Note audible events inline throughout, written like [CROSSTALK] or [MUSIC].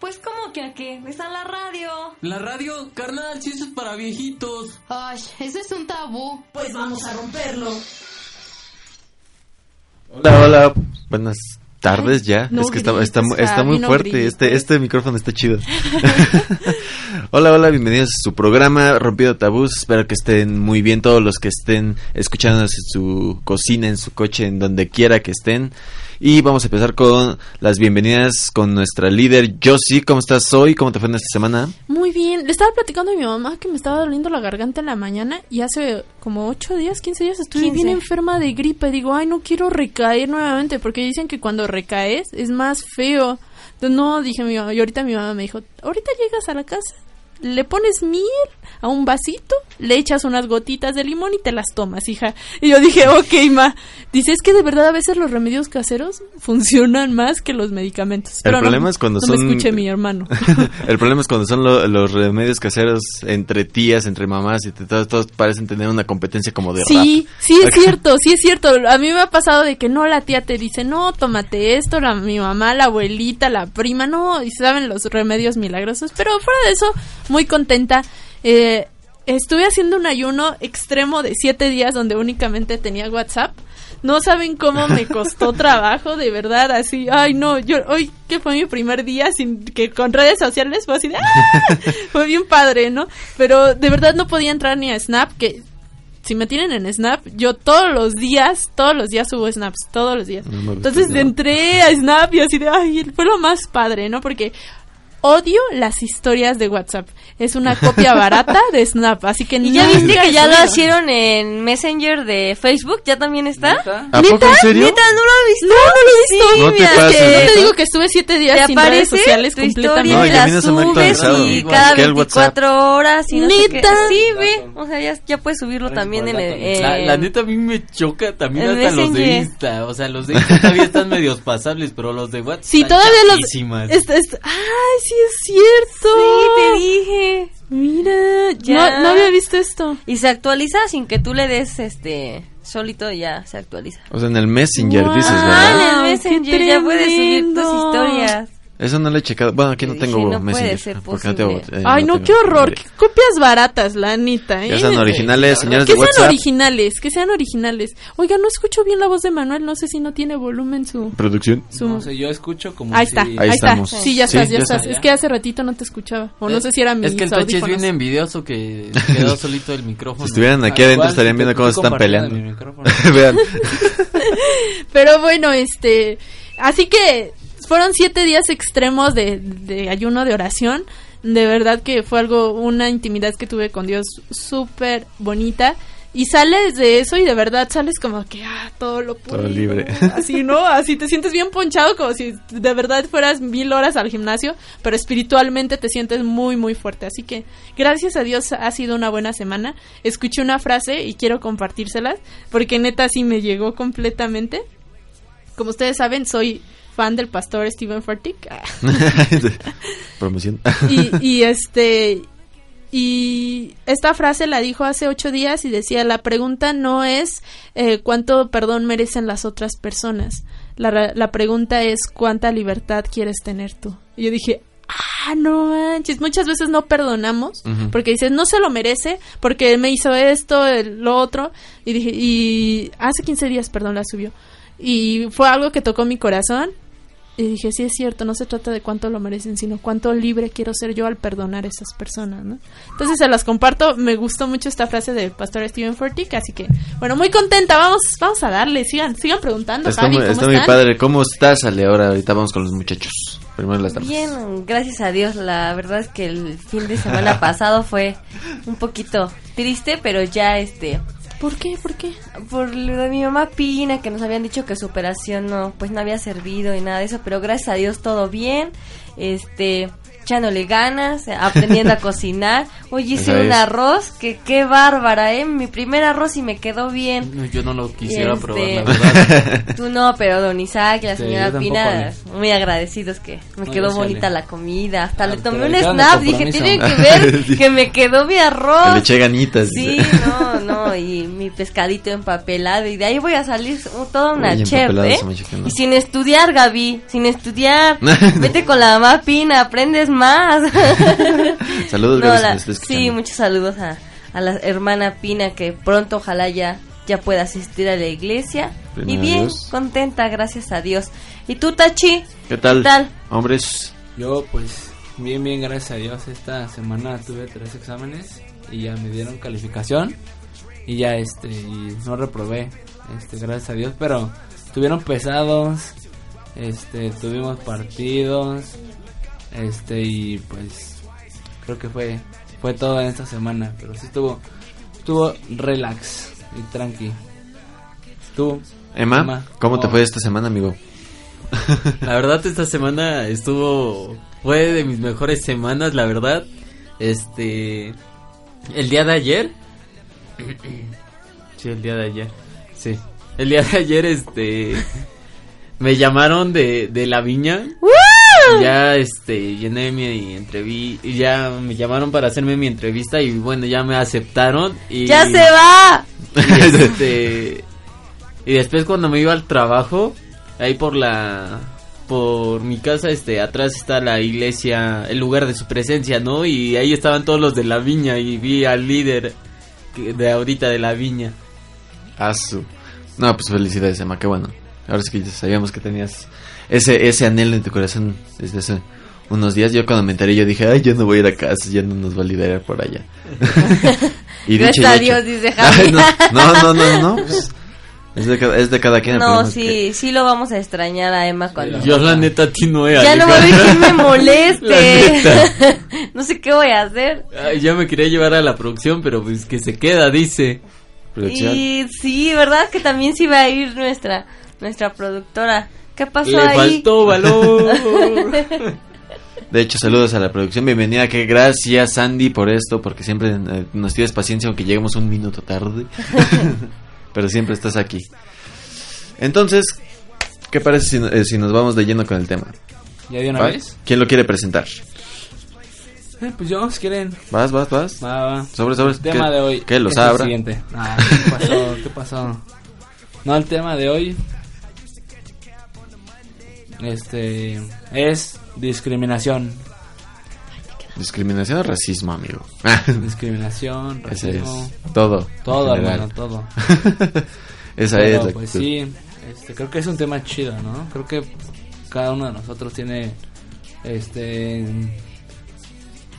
Pues como que a qué, está la radio. La radio, carnal, si eso es para viejitos. Ay, ese es un tabú. Pues vamos a romperlo. Hola, hola. Buenas tardes ya. no es que está, grites, está, está muy Javi, no fuerte. grites. Este, este micrófono está chido. [LAUGHS] hola, hola. Bienvenidos a su programa Rompido Tabús. Espero que estén muy bien todos los que estén escuchándonos en su cocina, en su coche, en donde quiera que estén. Y vamos a empezar con las bienvenidas con nuestra líder Josie. ¿Cómo estás hoy? ¿Cómo te fue en esta semana? Muy bien. Le estaba platicando a mi mamá que me estaba doliendo la garganta en la mañana y hace como 8 días, 15 días estuve 15. bien enferma de gripe. Digo, ay, no quiero recaer nuevamente porque dicen que cuando recaes es más feo. Entonces, no, dije mi mamá. Y ahorita mi mamá me dijo, ahorita llegas a la casa, le pones miel a un vasito, le echas unas gotitas de limón y te las tomas, hija. Y yo dije, ok, ma. Dice, es que de verdad a veces los remedios caseros funcionan más que los medicamentos. El Pero no- problema es cuando no son- me escuche mi hermano. [LAUGHS] El problema es cuando son lo- los remedios caseros entre tías, entre mamás y todos, todos parecen tener una competencia como de Sí, rap. sí es [LAUGHS] cierto, sí es cierto. A mí me ha pasado de que no, la tía te dice, no, tómate esto, la, mi mamá, la abuelita, la prima, no, y saben los remedios milagrosos. Pero fuera de eso, muy contenta. Eh, estuve haciendo un ayuno extremo de siete días donde únicamente tenía WhatsApp. No saben cómo me [LAUGHS] costó trabajo, de verdad, así, ay no, yo hoy que fue mi primer día sin que con redes sociales fue así de ¡ah! [LAUGHS] fue bien padre, ¿no? Pero de verdad no podía entrar ni a Snap, que si me tienen en Snap, yo todos los días, todos los días subo snaps, todos los días. No Entonces Snap. entré a Snap y así de, ay, fue lo más padre, ¿no? Porque odio las historias de WhatsApp. Es una copia barata de Snap, así que ¿Y ya viste que ya lo hicieron en Messenger de Facebook? ¿Ya también está? ¿A poco en serio? ¿Neta? ¿No lo has visto? No, no lo he visto. Sí, No te pases, No te ¿neta? digo que estuve siete te días sin redes aparece sociales tu completamente. Historia y a la subes y cada que el WhatsApp. 24 horas y no sé qué. ¿Neta? Sí, ve. O sea, ya, ya puedes subirlo también en el... La, en- la neta a mí me choca también hasta los de. Insta. O sea, los de Insta todavía están medios pasables, pero los de WhatsApp Sí, están todavía los... chafísimas. es- es- ay, sí es cierto. Sí, te dije. Mira, Ya. no, no había visto esto. Y se actualiza sin que tú le des este solito ya se actualiza. O sea, en el Messenger Wow. dices, Ah, ¿verdad? en el Messenger ya puedes subir tus historias. Eso no lo he checado. Bueno, aquí no Yo tengo dije, no puede Messenger. ser porque no tengo, eh, Ay, no, tengo qué horror. Qué copias baratas, la neta, ¿eh? Ya sean originales, señores Que de sean WhatsApp. originales, que sean originales. Oiga, no escucho bien la voz de Manuel, no sé si no tiene volumen su... Producción. su... No sé, yo escucho como Ahí si- está, Ahí ahí, está. estamos. Sí, ya Sí, estás, ya ya estás. está, Es que hace ratito no te escuchaba. O no sé si era mi Es que el Tochi es bien envidioso que [LAUGHS] quedó solito el micrófono. Si estuvieran aquí adentro igual, estarían viendo cómo se están peleando. [LAUGHS] Vean. [LAUGHS] Pero bueno, este. Así que fueron siete días extremos de, de ayuno de oración. De verdad que fue algo, una intimidad que tuve con Dios súper bonita. Y sales de eso y de verdad sales como que, ah, todo lo puedo. Todo libre. [LAUGHS] Así, ¿no? Así te sientes bien ponchado, como si de verdad fueras mil horas al gimnasio, pero espiritualmente te sientes muy, muy fuerte. Así que, gracias a Dios, ha sido una buena semana. Escuché una frase y quiero compartírselas, porque neta sí me llegó completamente. Como ustedes saben, soy fan del pastor Steven Furtick. [LAUGHS] Promoción. [LAUGHS] y, y este y esta frase la dijo hace ocho días y decía la pregunta no es eh, cuánto perdón merecen las otras personas. La, la pregunta es cuánta libertad quieres tener tú y yo dije ah no manches muchas veces no perdonamos porque dices no se lo merece porque me hizo esto el- lo otro y dije y hace 15 días perdón la subió. Y fue algo que tocó mi corazón y dije, sí es cierto, no se trata de cuánto lo merecen, sino cuánto libre quiero ser yo al perdonar a esas personas, ¿no? Entonces se las comparto, me gustó mucho esta frase del pastor Steven Furtick, así que, bueno, muy contenta, vamos vamos a darle, sigan sigan preguntando, Está, Javi, muy, ¿cómo está muy están? padre. ¿Cómo estás, Ale? Ahora, ahorita vamos con los muchachos. Primero las damas. Bien, gracias a Dios. La verdad es que el fin de semana [LAUGHS] pasado fue un poquito triste, pero ya este ¿Por qué? ¿Por qué? por lo de mi mamá Pina que nos habían dicho que su operación no pues no había servido y nada de eso, pero gracias a Dios todo bien. Este echándole ganas, eh, aprendiendo a [LAUGHS] cocinar. Hoy hice Esa un es. arroz que qué bárbara, ¿eh? Mi primer arroz y me quedó bien. No, Yo no lo quisiera Este, probar, la [LAUGHS] verdad. Tú no, pero don Isaac y la Sí, señora Pina, muy agradecidos que me No, quedó bonita sale. la comida. Hasta Ah, le tomé un snap, dije, tienen que ver [LAUGHS] que me quedó mi Que le arroz. eché ganitas. Sí, dice. no, no, y mi pescadito empapelado y de ahí voy a salir uh, toda una Oye, chef, ¿eh? Y sin estudiar, Gaby, sin estudiar. Vete con la mamá Pina, aprendes más. [LAUGHS] Saludos, No, la- sí, muchos saludos a, a la hermana Pina que pronto ojalá ya ya pueda asistir a la iglesia. Primero y bien, Dios. contenta, gracias a Dios. ¿Y tú, Tachi? ¿Qué tal? ¿Qué tal? Hombres, Yo, pues, bien, bien, gracias a Dios. Esta semana tuve tres exámenes y ya me dieron calificación. Y ya, este, y no reprobé, este, gracias a Dios. Pero estuvieron pesados, este, tuvimos partidos, este, y pues, creo que fue, fue todo en esta semana. Pero sí estuvo, estuvo relax y tranqui. Tú, Emma, Emma, ¿cómo te fue esta semana, amigo? La verdad esta semana estuvo fue de mis mejores semanas, la verdad. Este el día de ayer Sí, el día de ayer. Sí. El día de ayer este me llamaron de de la viña. Ya este llené mi entrevista ya me llamaron para hacerme mi entrevista y bueno, ya me aceptaron y ¡Ya se va! [LAUGHS] y, este, [LAUGHS] y después cuando me iba al trabajo, ahí por la por mi casa, este, atrás está la iglesia, el lugar de su presencia, ¿no? Y ahí estaban todos los de la viña y vi al líder que- de ahorita de la viña. Asu. No, pues felicidades, Emma, qué bueno. Ahora sí que ya sabíamos que tenías ese, ese anhelo en tu corazón desde hace unos días. Yo cuando me enteré, yo dije, ay, yo no voy a ir a casa, ya no nos va a liderar por allá. [LAUGHS] y dicho a hecho. Dios, dice [LAUGHS] Javi. no, no, no, no, no, pues, es, de cada, es de cada quien. No, sí, sí lo vamos a extrañar a Emma cuando... Yo la neta a ti no he Ya no va a haber quien me moleste. [LAUGHS] no sé qué voy a hacer. Ay, ya me quería llevar a la producción, pero pues que se queda, dice. producción. Y sí, ¿verdad? Que también sí va a ir nuestra nuestra productora. ¿Qué pasó Le ahí? faltó valor. [LAUGHS] De hecho, saludos a la producción. Bienvenida, que gracias, Sandy, por esto, porque siempre eh, nos tienes paciencia, aunque lleguemos un minuto tarde. [LAUGHS] Pero siempre estás aquí. Entonces, ¿qué parece si, eh, si nos vamos de lleno con el tema? ¿ya de una ¿Va? vez? ¿Quién lo quiere presentar? Eh, pues yo, si quieren, ¿Vas, vas, vas? va, va. Sobre, sobre. El tema ¿Qué- de hoy. ¿Qué? ¿Lo es el sabrá? siguiente. Ah, ¿Qué pasó? ¿Qué pasó? No, el tema de hoy. Este. Es discriminación. Discriminación o racismo, amigo. [LAUGHS] Discriminación, es. racismo. Todo. Todo, hermano, todo. [LAUGHS] Esa Pero, es la pues actitud. sí, este, creo que es un tema chido, ¿no? Creo que cada uno de nosotros tiene. Este.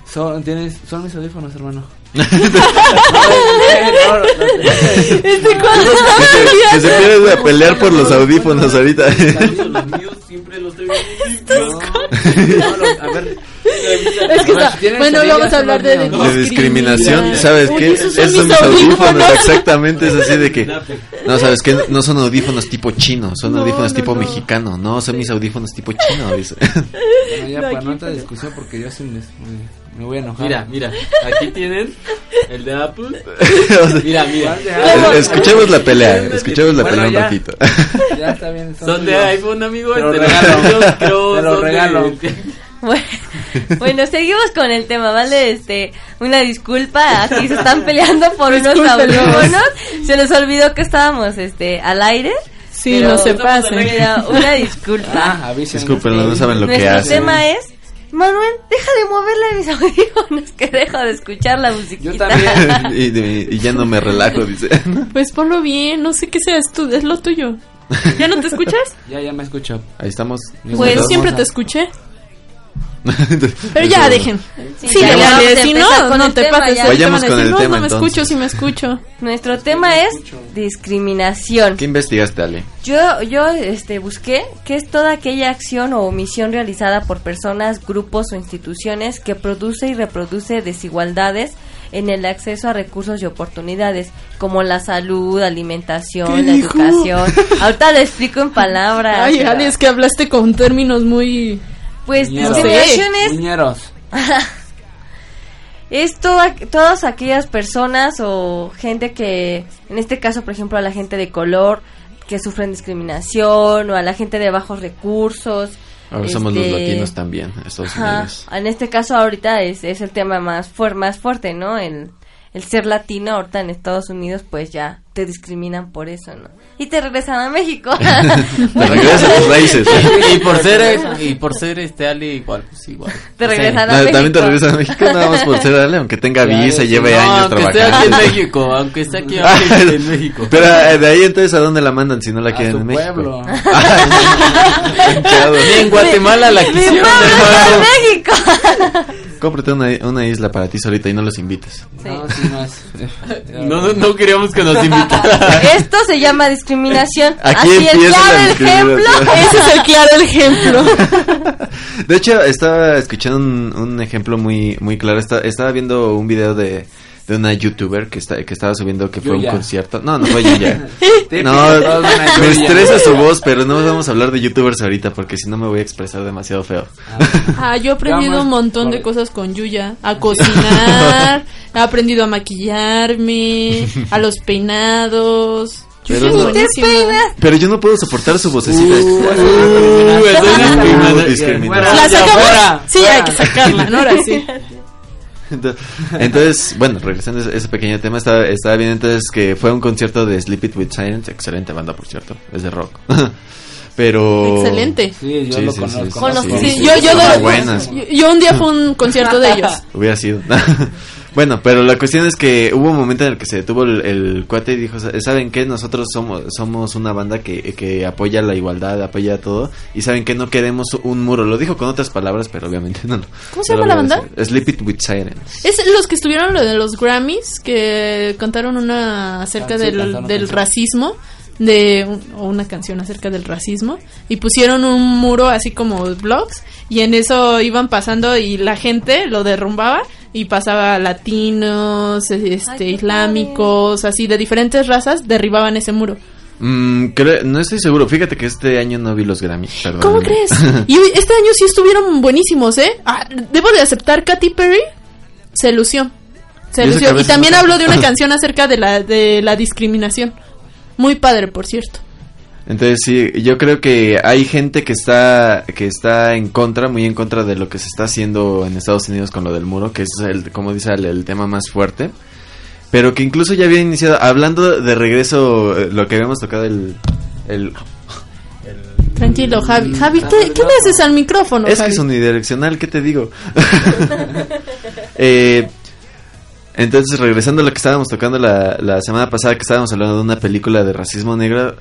Son, tienes, son mis audífonos, hermano. Que se quiere de pelear por los audífonos ahorita. Los míos siempre los traigo a ver. Es que está- bueno, vamos a hablar de, de discriminación, ¿sabes qué? esos son Esos son mis audífonos, audífonos. exactamente, es así de que... No, ¿sabes qué? No son audífonos tipo chino, son No, audífonos no, tipo no. mexicano, no, son mis audífonos tipo chino, dice. [LAUGHS] Bueno, ya No, para no otra discusión porque yo sí me, me, voy a enojar. Mira, mira, aquí tienen el de Apple. [LAUGHS] Mira, mira. es- escuchemos la pelea, escuchemos la Bueno, pelea un ratito. [LAUGHS] Ya está bien. Son de iPhone, amigo. Te lo regalo. Te lo regalo. [LAUGHS] Bueno, bueno, seguimos con el tema, ¿vale? Este, una disculpa, aquí se están peleando por unos audífonos. Se les olvidó que estábamos este al aire. Sí, pero- no se pase. Mira, una disculpa. Ah. Discúlpenlo, no saben lo que Nuestro hacen. tema es Manuel, deja de moverle mis [LAUGHS] audífonos que dejo de escuchar la musiquita. Yo también. [LAUGHS] Y, de- y ya no me relajo, dice. [LAUGHS] Pues ponlo bien, no sé qué sea, es, tu- es lo tuyo. ¿Ya no te escuchas? Ya, ya me escucho. Ahí estamos. Pues, siempre te escuché. [LAUGHS] Pero ya, dejen. Sí, Sí, ya si no, no te tema pases. Vayamos con el no, tema, no me entonces. escucho, sí me escucho. Nuestro tema es discriminación. ¿Qué investigaste, Ale? Yo, yo este, busqué qué es toda aquella acción o omisión realizada por personas, grupos o instituciones que produce y reproduce desigualdades en el acceso a recursos y oportunidades, como la salud, alimentación, ¿Qué la dijo? educación. [LAUGHS] Ahorita lo explico en palabras. Ay, Ale, es que hablaste con términos muy... Pues Ñeros. discriminación es Muñeros. [LAUGHS] es toda, todas aquellas personas o gente que, en este caso, por ejemplo, a la gente de color que sufren discriminación o a la gente de bajos recursos. Ahora somos los este, latinos también, Estados Ajá, Unidos. En este caso ahorita es, es el tema más, fuer- más fuerte, ¿no? El, el ser latino ahorita en Estados Unidos pues ya te discriminan por eso, ¿no? Y te regresan a México. [LAUGHS] Te regresas a tus raíces. y por ser y por ser este Ali igual pues igual Te regresan a No, México. también te regresas a México nada más por ser Ale, aunque tenga Ya, visa sí, lleve no, años aunque esté aquí trabajando. en México aunque esté aquí Ah, [LAUGHS] en México Pero eh, de ahí entonces a dónde la mandan si no la A quieren su en México. pueblo. [LAUGHS] Ni en Guatemala la ¡Mi quisieron de México! Cómprate una, una isla para ti solita y no los invites. Sí. No, sí, no es. no, no, no queríamos que nos invitara [LAUGHS] Esto se llama discriminación. Aquí Así el la claro ejemplo. Ese es el claro ejemplo. De hecho, estaba escuchando un, un ejemplo muy muy claro. Esta- estaba viendo un video de, de una youtuber que está que estaba subiendo que fue Yuya. un concierto. No, no fue Yuya. [LAUGHS] No, me estresa su voz, pero no vamos a hablar de youtubers ahorita porque si no me voy a expresar demasiado feo. Ah, yo he aprendido un montón de cosas con Yuya. A cocinar, [LAUGHS] he aprendido a maquillarme, a los peinados. Pero Yuya es no-. Pero yo no puedo soportar su vocecita. Uh, estoy discriminando. Discriminando. Fuera, ¿La ya, sacamos? fuera, sí, hay que sacarla, ¿no? Ahora sí. [LAUGHS] [LAUGHS] Entonces, bueno, regresando a ese, pequeño tema, estaba, estaba bien entonces que fue un concierto de Sleep It With Science, excelente banda por cierto, es de rock. [LAUGHS] Pero... Excelente. Sí, yo Sí, lo sí, conozco. sí, Conozco. Sí, Sí, yo, yo, son doy- buenas. yo, yo un día fue un concierto de ellos. [LAUGHS] Hubiera sido. Bueno, pero la cuestión es que hubo un momento en el que se detuvo el, el cuate y dijo, ¿saben qué? Nosotros somos somos una banda que, que apoya la igualdad, apoya todo. Y ¿saben qué? No queremos un muro. Lo dijo con otras palabras, pero obviamente no. ¿Cómo se llama la banda? Sleep It With Sirens. Es los que estuvieron lo de los Grammys, que cantaron una acerca Ah, sí, del, del canción. racismo, de un- o una canción acerca del racismo, y pusieron un muro así como blogs, y en eso iban pasando y la gente lo derrumbaba y pasaba latinos, este, Ay, islámicos, así de diferentes razas, derribaban ese muro. Mm, creo- no estoy seguro. Fíjate que este año no vi los Grammy. perdón. ¿Cómo crees? [LAUGHS] Y este año sí estuvieron buenísimos, ¿eh? Ah, debo de aceptar, Katy Perry se lució. Se Y lució. También no habló de una canción acerca de la, de la discriminación. Muy padre, por cierto. Entonces sí, yo creo que hay gente que está que está en contra, muy en contra de lo que se está haciendo en Estados Unidos con lo del muro, que es el, como dice el tema más fuerte, pero que incluso ya había iniciado, hablando de regreso, eh, lo que habíamos tocado el, el Tranquilo, Javi. Javi, ¿qué, qué le haces al micrófono, es que Javi? es unidireccional, ¿qué te digo? [LAUGHS] [LAUGHS] Eh, entonces, regresando a lo que estábamos tocando la, la semana pasada, que estábamos hablando de una película de racismo negro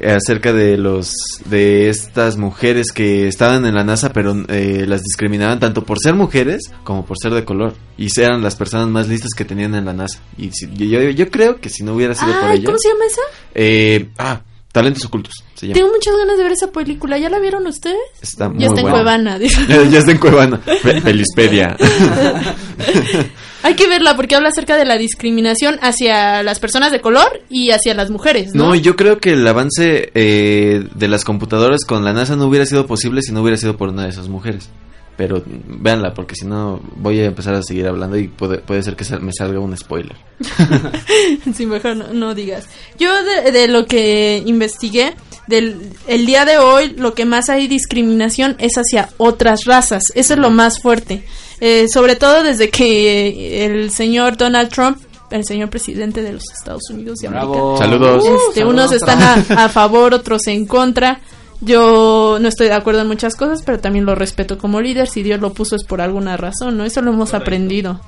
eh, acerca de los de estas mujeres que estaban en la NASA, pero eh, las discriminaban tanto por ser mujeres como por ser de color y eran las personas más listas que tenían en la NASA. Y si- yo, yo creo que si no hubiera sido por Ay, ello, ¿cómo se llama esa? eh, ah, talentos ocultos. Se llama. Tengo muchas ganas de ver esa película. ¿Ya la vieron ustedes? Está muy [LAUGHS] ya está en. Cuevana. Ya, ya está en Cuevana. Pe- Pelispedia. [LAUGHS] [LAUGHS] Hay que verla porque habla acerca de la discriminación hacia las personas de color y hacia las mujeres, ¿no? No, yo creo que el avance eh, de las computadoras con la NASA no hubiera sido posible si no hubiera sido por una de esas mujeres. Pero véanla, porque si no voy a empezar a seguir hablando y puede, puede ser que sal- me salga un spoiler. [LAUGHS] [LAUGHS] Sí, mejor no, no digas. Yo de, de lo que investigué, del el día de hoy, lo que más hay discriminación es hacia otras razas. Eso es lo más fuerte. Eh, sobre todo desde que el señor Donald Trump, el señor presidente de los Estados Unidos de América, Bravo. Saludos. este, unos están a, a favor, otros en contra. Yo no estoy de acuerdo en muchas cosas, pero también lo respeto como líder. Si Dios lo puso es por alguna razón, ¿no? Eso lo hemos aprendido.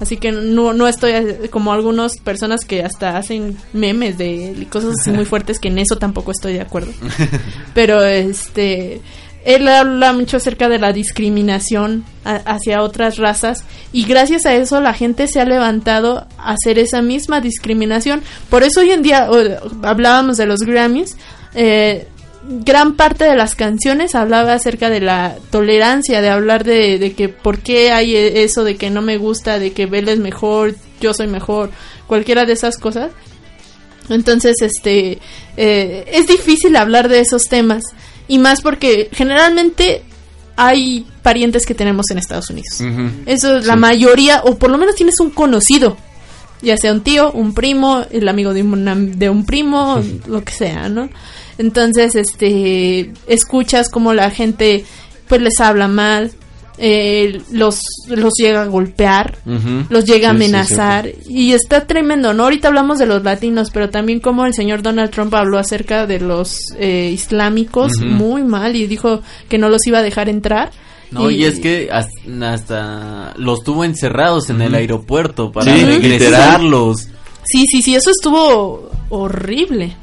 Así que no, no estoy eh, como algunas personas que hasta hacen memes de y cosas así muy [LAUGHS] fuertes que en eso tampoco estoy de acuerdo. [LAUGHS] Pero este él habla mucho acerca de la discriminación hacia otras razas y gracias a eso la gente se ha levantado a hacer esa misma discriminación. Por eso hoy en día hablábamos de los Grammys. eh, gran parte de las canciones hablaba acerca de la tolerancia, de hablar de, de que por qué hay e- eso de que no me gusta, de que Belle es mejor, yo soy mejor, cualquiera de esas cosas. Entonces, este, eh, es difícil hablar de esos temas y más porque generalmente hay parientes que tenemos en Estados Unidos. Eso es la mayoría, o por lo menos tienes un conocido, ya sea un tío, un primo, el amigo de un, de un primo, [LAUGHS] lo que sea, ¿no? Entonces, este, escuchas como la gente, pues les habla mal, eh, los, los llega a golpear, los llega a Sí, sí, amenazar y está tremendo, ¿no? Ahorita hablamos de los latinos, pero también como el señor Donald Trump habló acerca de los eh, islámicos muy mal y dijo que no los iba a dejar entrar. No, y es que has- hasta los tuvo encerrados en el aeropuerto para Sí, regresarlos. Sí, sí, sí, eso estuvo horrible.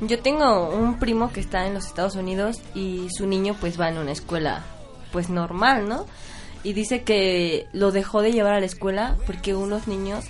Yo tengo un primo que está en los Estados Unidos y su niño pues va en una escuela pues normal, ¿no? Y dice que lo dejó de llevar a la escuela porque unos niños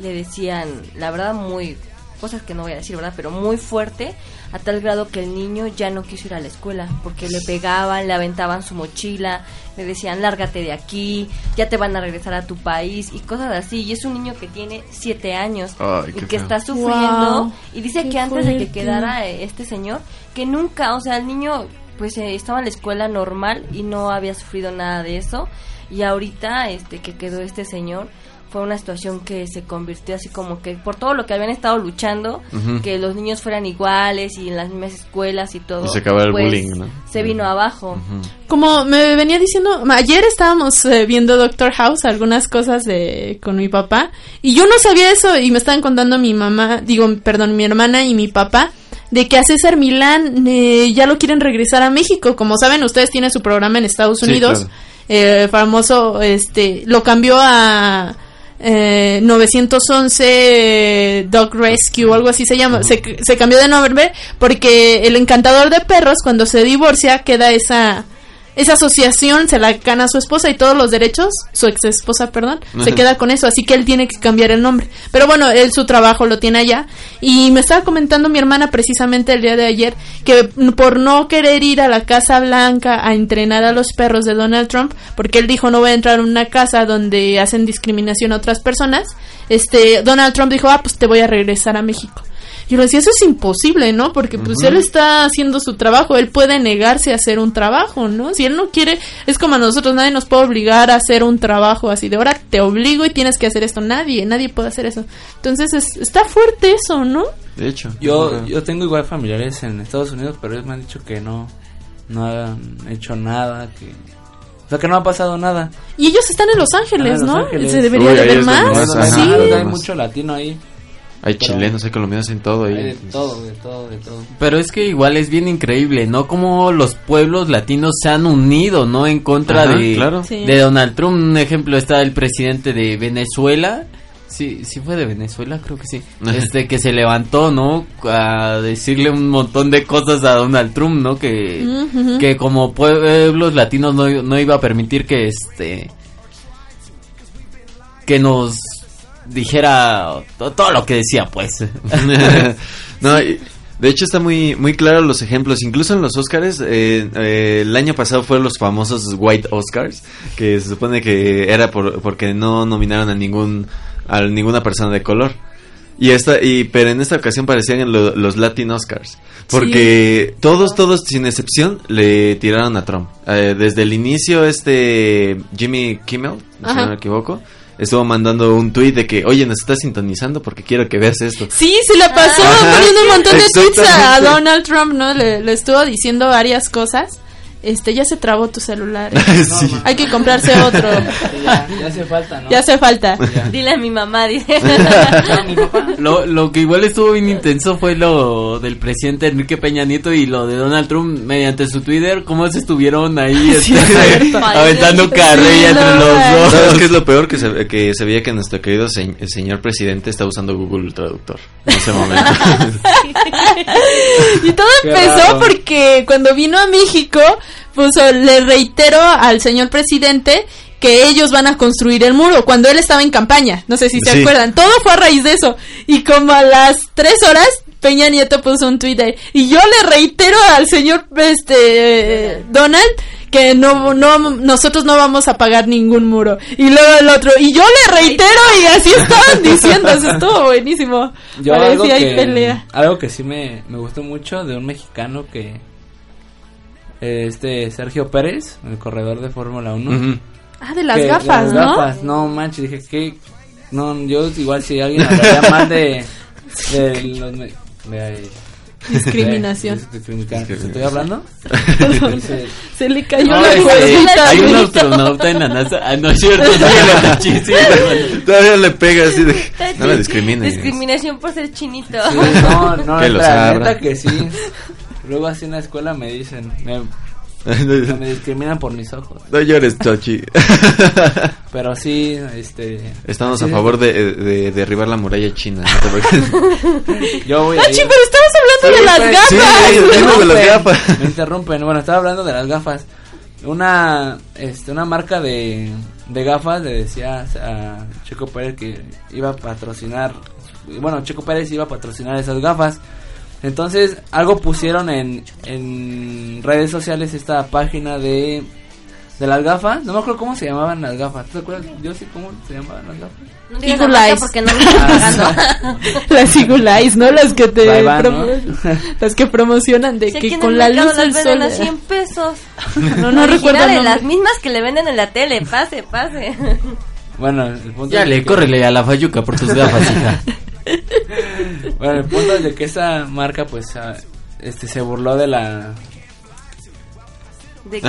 le decían, la verdad muy cosas que no voy a decir, ¿verdad? Pero muy fuerte, a tal grado que el niño ya no quiso ir a la escuela, porque le pegaban, le aventaban su mochila, le decían, lárgate de aquí, ya te van a regresar a tu país, y cosas así. Y es un niño que tiene siete años Ay, y que feo. está sufriendo. Wow, y dice que antes de que quedara este señor, que nunca, o sea, el niño pues eh, estaba en la escuela normal y no había sufrido nada de eso. Y ahorita, este, que quedó este señor, fue una situación que se convirtió así como que por todo lo que habían estado luchando, que los niños fueran iguales y en las mismas escuelas y todo. Y se acabara el pues, bullying, ¿no? Se vino abajo. Como me venía diciendo, ayer estábamos eh, viendo Doctor House, algunas cosas de con mi papá, y yo no sabía eso, y me estaban contando mi mamá, digo, perdón, mi hermana y mi papá, de que a César Milán eh, ya lo quieren regresar a México. Como saben, ustedes tienen su programa en Estados Sí, Unidos, claro. eh, famoso, este, lo cambió a eh, 911 Dog Rescue o algo así se llama. se, se cambió de nombre porque el encantador de perros cuando se divorcia queda esa esa asociación se la gana a su esposa y todos los derechos, su ex esposa, perdón, se queda con eso, así que él tiene que cambiar el nombre. Pero bueno, él su trabajo lo tiene allá y me estaba comentando mi hermana precisamente el día de ayer que por no querer ir a la Casa Blanca a entrenar a los perros de Donald Trump, porque él dijo no voy a entrar en una casa donde hacen discriminación a otras personas, este Donald Trump dijo, "Ah, pues te voy a regresar a México." Yo le decía, eso es imposible, ¿no? Porque pues él está haciendo su trabajo, él puede negarse a hacer un trabajo, ¿no? Si él no quiere, es como a nosotros, nadie nos puede obligar a hacer un trabajo así de ahora te obligo y tienes que hacer esto, nadie, nadie puede hacer eso. Entonces es- está fuerte eso, ¿no? De hecho. Yo, yo tengo igual familiares en Estados Unidos, pero ellos me han dicho que no, no han hecho nada, que... O sea, que no ha pasado nada. Y ellos están en Los Ángeles, Ah, en Los ¿no? Ángeles. Se debería Uy, de ver más. más, sí. hay mucho latino ahí. Hay pero- chilenos, hay colombianos en todo ahí. Hay de todo, de todo, de todo. Pero es que igual es bien increíble, ¿no? Como los pueblos latinos se han unido, ¿no? En contra Ajá, de, claro. Sí. de Donald Trump. Un ejemplo está el presidente de Venezuela. Sí, sí fue de Venezuela, creo que sí. Este que se levantó, ¿no? A decirle un montón de cosas a Donald Trump, ¿no? Que, que como pueblos latinos no, no iba a permitir que este que nos dijera to- todo lo que decía, pues. [LAUGHS] no, y- de hecho está muy muy claro los ejemplos. Incluso en los Oscars, eh, eh, el año pasado fueron los famosos White Oscars, que se supone que era por, porque no nominaron a ningún a ninguna persona de color. Y esta y pero en esta ocasión parecían lo- los Latin Oscars, porque todos todos sin excepción le tiraron a Trump. Eh, desde el inicio este Jimmy Kimmel, si Ajá. no me equivoco, estuvo mandando un tuit de que, "Oye, nos estás sintonizando porque quiero que veas esto." Sí, se la pasó poniendo un montón de tweets a. Donald Trump, ¿no? Le, le estuvo diciendo varias cosas. Este, ya se trabó tu celular. ¿eh? [LAUGHS] Sí. Hay que comprarse [LAUGHS] otro. Ya, ya hace falta, ¿no? ya hace falta. Ya. Dile a mi mamá, dice. [LAUGHS] No, mi papá. Lo, lo que igual estuvo bien intenso fue lo del presidente Enrique Peña Nieto y lo de Donald Trump mediante su Twitter, cómo se estuvieron ahí este, aventando carrilla Sí, entre los dos. ¿Sabes qué es lo peor? Que se, que se veía que nuestro querido se- el señor presidente está usando Google Traductor en ese momento. Y todo Qué empezó raro. porque cuando vino a México, puso, le reitero al señor presidente que ellos van a construir el muro cuando él estaba en campaña. No sé si se Sí. acuerdan. Todo fue a raíz de eso. Y como a las tres horas, Peña Nieto puso un tweet ahí. Y yo le reitero al señor este Donald que no, no nosotros no vamos a pagar ningún muro. Y luego el otro, y yo le reitero y así estaban diciendo, eso estuvo buenísimo. Yo algo Parecía ahí que, pelea. algo que sí me, me gustó mucho de un mexicano que este Sergio Pérez, el corredor de Fórmula 1. Ujú. Ah, de las que- gafas, de las ¿no? gafas. No manches, dije que no, yo igual si alguien hablaría [LAUGHS] mal de de los de- Discriminación. de- discriminación. ¿Te estoy hablando? Dice, [LAUGHS] Se le cayó No, la cuerdita. hay [LAUGHS] un astronauta en la NASA. Ah, no es cierto. Todavía le pega así de... No me discrimines. Discriminación por ser chinito. sí, no, no, Que abra. neta que sí. Luego así en la escuela me dicen, me, [LAUGHS] me discriminan por mis ojos. No llores, Chochi. [LAUGHS] Pero sí, este... Estamos a favor de, de derribar la muralla china. no te. [LAUGHS] Yo voy a ir. pero estabas hablando de las pues, gafas. Sí, Me de las interrumpen, gafas. Me interrumpen. Bueno, estaba hablando de las gafas. Una, este, una marca de, de gafas le decía a Checo Pérez que iba a patrocinar. Bueno, Checo Pérez iba a patrocinar esas gafas. Entonces, algo pusieron en, en redes sociales esta página de, de las gafas. No me acuerdo cómo se llamaban las gafas. ¿Tú te acuerdas? Yo sí, ¿cómo se llamaban las gafas? No digas Eagle la marca Eyes. porque no me pagando. [LAUGHS] Las Eyes, ¿no? Las que te las que promocionan de que con la luz las del sol. a 100 pesos. [LAUGHS] No, no recuerdo nombre. las mismas que le venden en la tele. Pase, pase. Bueno, el punto Ya es le, que- córrele a la Fayuca por tus gafas, hija. [LAUGHS] [LAUGHS] Bueno, el punto es de que esa marca, pues, ah, este, se burló de la... ¿De [LAUGHS] qué?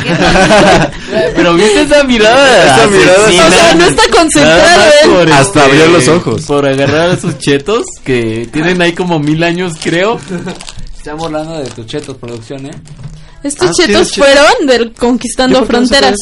Pero viste esa mirada. Esa mirada, asesina? O sea, no está concentrado él. Hasta este, abrió los ojos. Por agarrar a sus chetos que tienen ahí como mil años, creo. Está burlando de tus chetos, producción, ¿eh? Estos Ah, sí, chetos fueron del Conquistando Fronteras.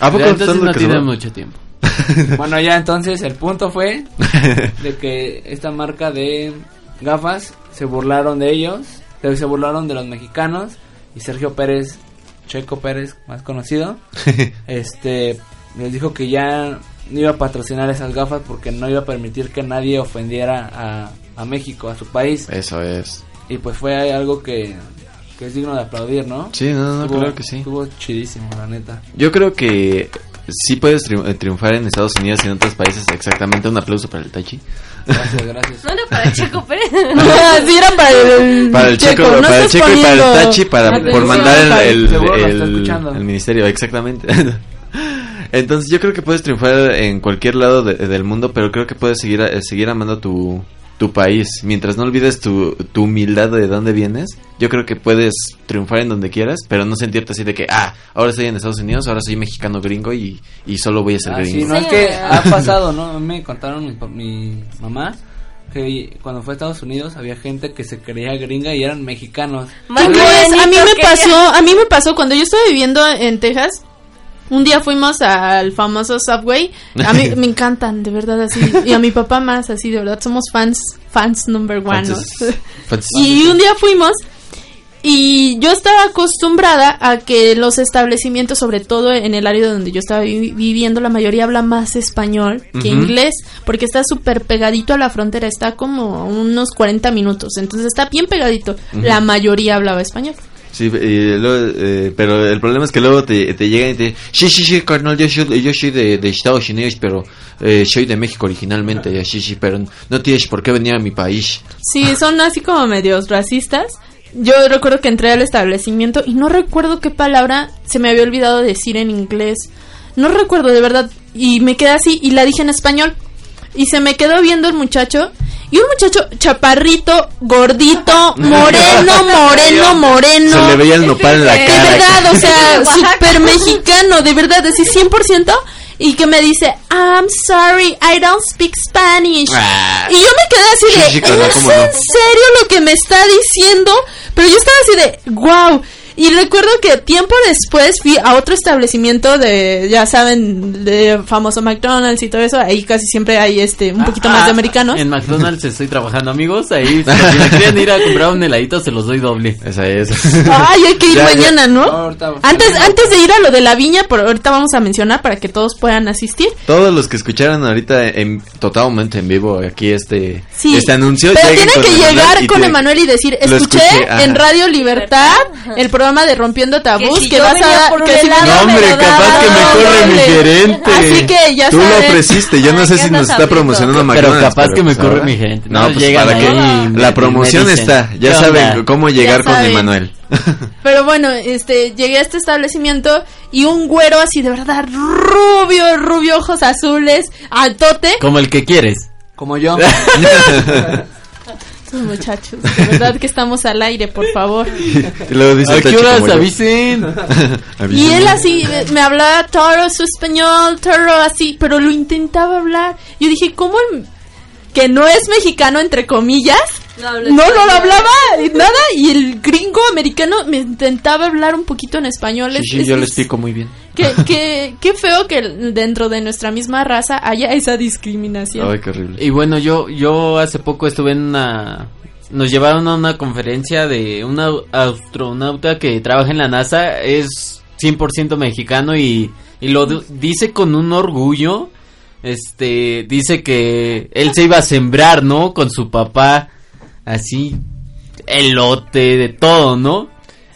¿A poco no va? mucho tiempo. [LAUGHS] Bueno, ya entonces el punto fue [LAUGHS] de que esta marca de gafas se burlaron de ellos, se burlaron de los mexicanos y Sergio Pérez, Checo Pérez, más conocido, [LAUGHS] este les dijo que ya no iba a patrocinar esas gafas porque no iba a permitir que nadie ofendiera a, a México, a su país. Eso es. Y pues fue algo que, que es digno de aplaudir, ¿no? Sí, no, no, Estuvo- claro que sí. Estuvo chidísimo, la neta. Yo creo que sí puedes eh, triunfar en Estados Unidos y en otros países exactamente. Un aplauso para el Tachi. Gracias, gracias. No era para Checo Pérez. [LAUGHS] sí, era para el, Para el Checo, no para el Checo y para el Tachi para, atención, por mandar el, el, el- ministerio, exactamente. [LAUGHS] Entonces yo creo que puedes triunfar en cualquier lado de- del mundo, pero creo que puedes seguir, eh, seguir amando tu, tu país. Mientras no olvides tu, tu humildad de dónde vienes, yo creo que puedes triunfar en donde quieras, pero no sentirte así de que, ah, ahora estoy en Estados Unidos, ahora soy mexicano gringo y, y solo voy a ser Ah, sí, gringo. no es Sí. que ha pasado, ¿no? Me contaron mi, mi mamá que cuando fue a Estados Unidos había gente que se creía gringa y eran mexicanos. A mí me pasó, a mí me pasó cuando yo estaba viviendo en Texas. Un día fuimos al famoso Subway. A mí [LAUGHS] me encantan, de verdad, así. Y a mi papá más, así, de verdad. Somos fans, fans number one. [LAUGHS] Y un día fuimos y yo estaba acostumbrada a que los establecimientos, sobre todo en el área donde yo estaba vi- viviendo, la mayoría habla más español que inglés, porque está súper pegadito a la frontera, está como a unos 40 minutos, entonces está bien pegadito. La mayoría hablaba español. Sí, y luego, eh, pero el problema es que luego te, llegan y te sí, sí, sí, carnal, yo soy, yo soy de, Estados Unidos, pero eh, soy de México originalmente, y sí, pero no tienes por qué venir a mi país. Sí, son así como medios racistas. Yo recuerdo que entré al establecimiento y no recuerdo qué palabra se me había olvidado decir en inglés. No recuerdo de verdad. Y me quedé así y la dije en español. Y se me quedó viendo el muchacho. Y un muchacho chaparrito, gordito, moreno, moreno, [LAUGHS] moreno. Se le veía el nopal en la De De cara. verdad, o sea, [LAUGHS] súper mexicano, de verdad, así 100%. Y que me dice, I'm sorry, I don't speak Spanish. Ah. Y yo me quedé así de, claro, ¿es ¿cómo en no? serio lo que me está diciendo? Pero yo estaba así de, wow. Y recuerdo que tiempo después fui a otro establecimiento de, ya saben, de famoso McDonald's y todo eso. Ahí casi siempre hay este un poquito más de Ah, americanos. En McDonald's estoy trabajando, amigos. Ahí, si [LAUGHS] me quieren ir a comprar un heladito, se los doy doble. Esa es. Ay, hay que ir Ya, ya. mañana, ¿no? Ahorita- Antes, antes de ir a lo de la viña, por ahorita vamos a mencionar para que todos puedan asistir. Todos los que escucharon ahorita en, totalmente en vivo aquí este, Sí. este anuncio. Pero tienen que Emanuel llegar con Emanuel y decir, escuché escuché, en Radio Libertad el programa programa de Rompiendo Tabús si que, vas a que si helado, No, hombre, me lo capaz que me corre mi gerente. Así que ya Tú lo sabes. ofreciste, yo no sé ¿qué si nos está promocionando Pero McDonald's. capaz que me pues, corre mi gente. No, No, pues para me- La promoción está, ya ¿qué saben cómo llegar con. Emanuel. [LAUGHS] Pero bueno, este, llegué a este establecimiento y un güero así de verdad rubio, rubio, ojos azules, altote. Como el que quieres. Como yo. [LAUGHS] [LAUGHS] Estos muchachos, de verdad que estamos al aire, por favor. y luego dice ¿A el qué Tachi horas como yo. avisen? [LAUGHS] Y él así me hablaba toro su español, toro así, pero lo intentaba hablar. Yo dije, ¿cómo el que no es mexicano entre comillas? No, No, no lo hablaba y nada y el gringo americano me intentaba hablar un poquito en español. Sí, Es- sí, es- yo le es- explico muy bien. Qué, qué, qué feo que dentro de nuestra misma raza haya esa discriminación. Ay, qué horrible. Y bueno, yo yo hace poco estuve en una nos llevaron a una conferencia de un au- astronauta que trabaja en la NASA, es 100% mexicano y, y lo dice con un orgullo. Este, dice que él se iba a sembrar, ¿no? Con su papá, así, elote, de todo, ¿no?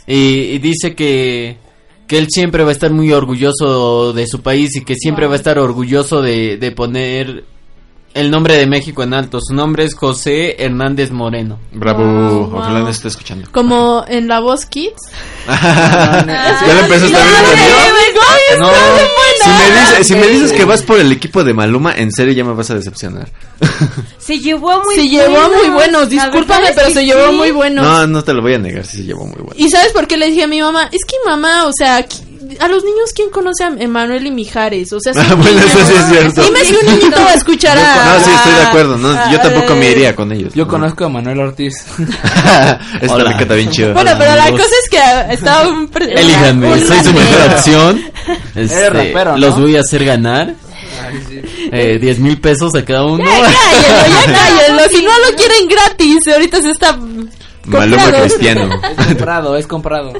Y, y dice que, que él siempre va a estar muy orgulloso de su país y que siempre va a estar orgulloso de, de poner el nombre de México en alto. Su nombre es José Hernández Moreno. Bravo, Wow, ojalá wow. nos esté escuchando. Como en La Voz Kids. [LAUGHS] ya lo empezaste a ver no, también. no, si me, dices, si me dices que vas por el equipo de Maluma, en serio ya me vas a decepcionar. [LAUGHS] Se llevó muy Se llevó muy buenos, discúlpame, pero se llevó muy buenos. No, no te lo voy a negar, sí se llevó muy bueno. ¿Y sabes por qué le dije a mi mamá? Es que mamá, o sea, a los niños, ¿quién conoce a Emanuel y Mijares? O sea, [LAUGHS] Ah, bueno, niños. eso sí es cierto. Dime si un niñito va a escuchar a... No, sí, estoy de acuerdo. No, yo a- tampoco me iría con ellos. Yo No. conozco a Manuel Ortiz. [LAUGHS] Esta Hola. rica está bien chido. Bueno, Hola, pero la cosa es que estaba un... [LAUGHS] Elíjanme, soy su mejor opción. Este, rapero, ¿no? Los voy a hacer ganar eh, 10 mil pesos a cada uno. Ya cállenlo, ya cállenlo. Si no lo quieren gratis, ahorita se está... Maluma. Cristiano. Es [LAUGHS] comprado, es comprado.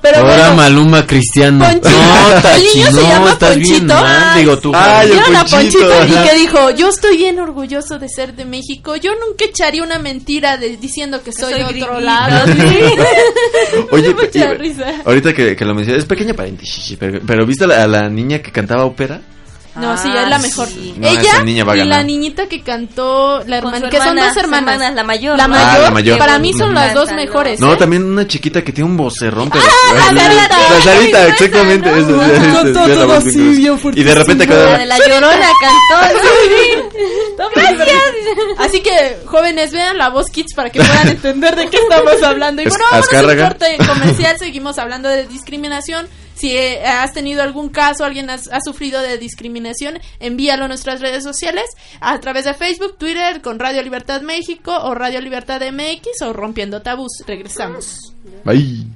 Pero Ahora bueno, Maluma Cristiano. Ponchito. No, [LAUGHS] El Tachi, niño se no, llama estás bien Ponchito. mal. Digo tú. Ay, el ¿Vieron a Ponchito, Ponchito y que dijo, yo estoy bien orgulloso de ser de México, yo nunca echaría una mentira de, diciendo que soy, soy de otro lado. [LAUGHS] sí. Oye, mucha risa. ahorita que, que lo mencioné, es pequeña paréntesis, pero, pero ¿viste a la, a la niña que cantaba ópera? No, sí, Ah, es la mejor. sí. No, Ella esa niña va a y la niñita que cantó, la hermana, su que son hermana, dos hermanas. hermana, la mayor, La mayor, Ah, la mayor. para mí son las dos mejores. No, ¿eh? también una chiquita que tiene un vocerrón, pero... Ah, la Sarita. La Sarita, exactamente. Y de repente cada... la llorona cantó. Gracias. Así que, jóvenes, vean la voz Kids para que puedan entender de qué estamos hablando. Y bueno, vamos a un corte comercial. Seguimos hablando de discriminación. Si eh, has tenido algún caso, alguien has- ha sufrido de discriminación, envíalo a nuestras redes sociales a través de Facebook, Twitter, con Radio Libertad México o Radio Libertad MX o Rompiendo Tabús. Regresamos. Ay.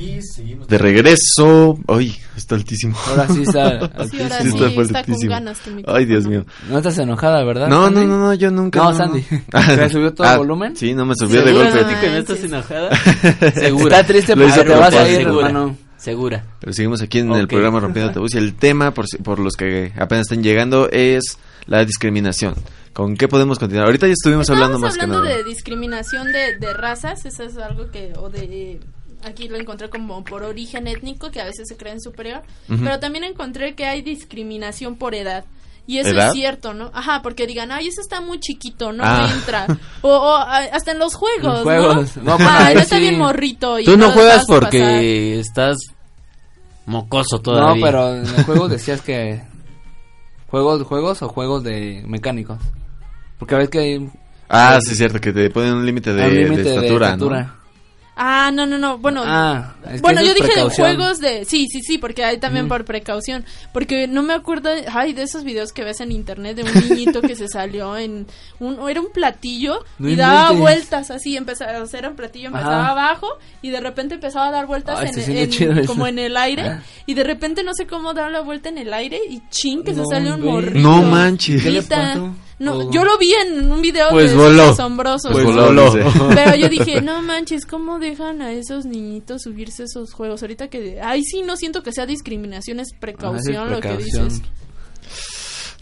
Y seguimos de regreso. Ay, está altísimo. Ahora sí está. [LAUGHS] Sí, ahora Sí, sí, está está, con ganas tu Ay. Dios mío. No estás enojada, ¿verdad? No, no, Sandy? no, no, yo nunca. No, Sandy. [LAUGHS] ¿Te subió todo el Ah, volumen? Sí, no me subió de ¿Segura, golpe. Sandy, que no estás enojada? [LAUGHS] Segura. Está triste porque te vas a ir, Segura. hermano. Segura. Pero seguimos aquí en el Ok. programa Rompiendo Tabús y el tema, por, si- por los que apenas están llegando, es la discriminación. ¿Con qué podemos continuar? Ahorita ya estuvimos Estábamos hablando más hablando que nada. de discriminación de, de razas, eso es algo que, o de, aquí lo encontré como por origen étnico, que a veces se creen superior, pero también encontré que hay discriminación por edad. Y eso ¿Edad? es cierto, ¿no? Ajá, porque digan, ay, ese está muy chiquito, no Ah. entra. O, hasta en los juegos, Los juegos. [LAUGHS] ¿no? No, bueno, Ay, ahí no está sí. bien morrito. y Tú no juegas porque estás mocoso todavía. No, pero en el juego [LAUGHS] decías que. ¿Juegos, juegos o juegos de mecánicos? Porque a veces que hay Ah, sí, es cierto, que te ponen un límite de, un de estatura, ¿no? Ah, no, no, no. Bueno, Ah, es que bueno, yo es dije de juegos de... Sí, sí, sí, porque hay también por precaución. Porque no me acuerdo, ay, de esos videos que ves en internet de un niñito que se salió en... un Era un platillo No y daba vueltas así, empezaba, o sea, era un platillo, empezaba Ajá. abajo y de repente empezaba a dar vueltas Ay, en, en- como en el aire y de repente no sé cómo dar la vuelta en el aire y chin, que No se salió un morrito. No manches. ¿Qué le Neta. pasó? No, Oh. yo lo vi en un video Pues de voló. esos asombrosos. Pues Pues voló, voló. dice. [LAUGHS] Pero yo [LAUGHS] dije, no manches, ¿cómo dejan a esos niñitos subirse esos juegos? Ahorita que... Ay, sí, no siento que sea discriminación, es precaución Ah, es lo que dices.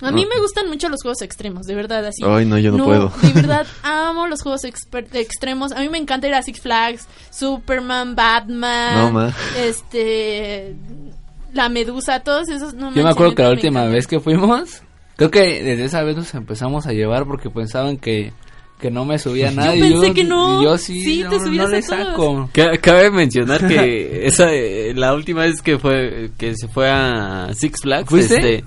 A mí me gustan mucho los juegos extremos, de verdad, así. Ay, no, yo no puedo. De [LAUGHS] verdad, amo los juegos extremos. A mí me encanta ir a Six Flags, Superman, Batman, No, ma. este... La Medusa, todos esos... No Yo me acuerdo que la última vez que fuimos, creo que desde esa vez nos empezamos a llevar porque pensaban que, que no me subía nada. y pensé que no. y yo sí, Sí, no, te no subías le todos. saco. Ca- Cabe mencionar que [LAUGHS] esa eh, la última vez que fue que se fue a Six Flags, ¿Fuiste? este,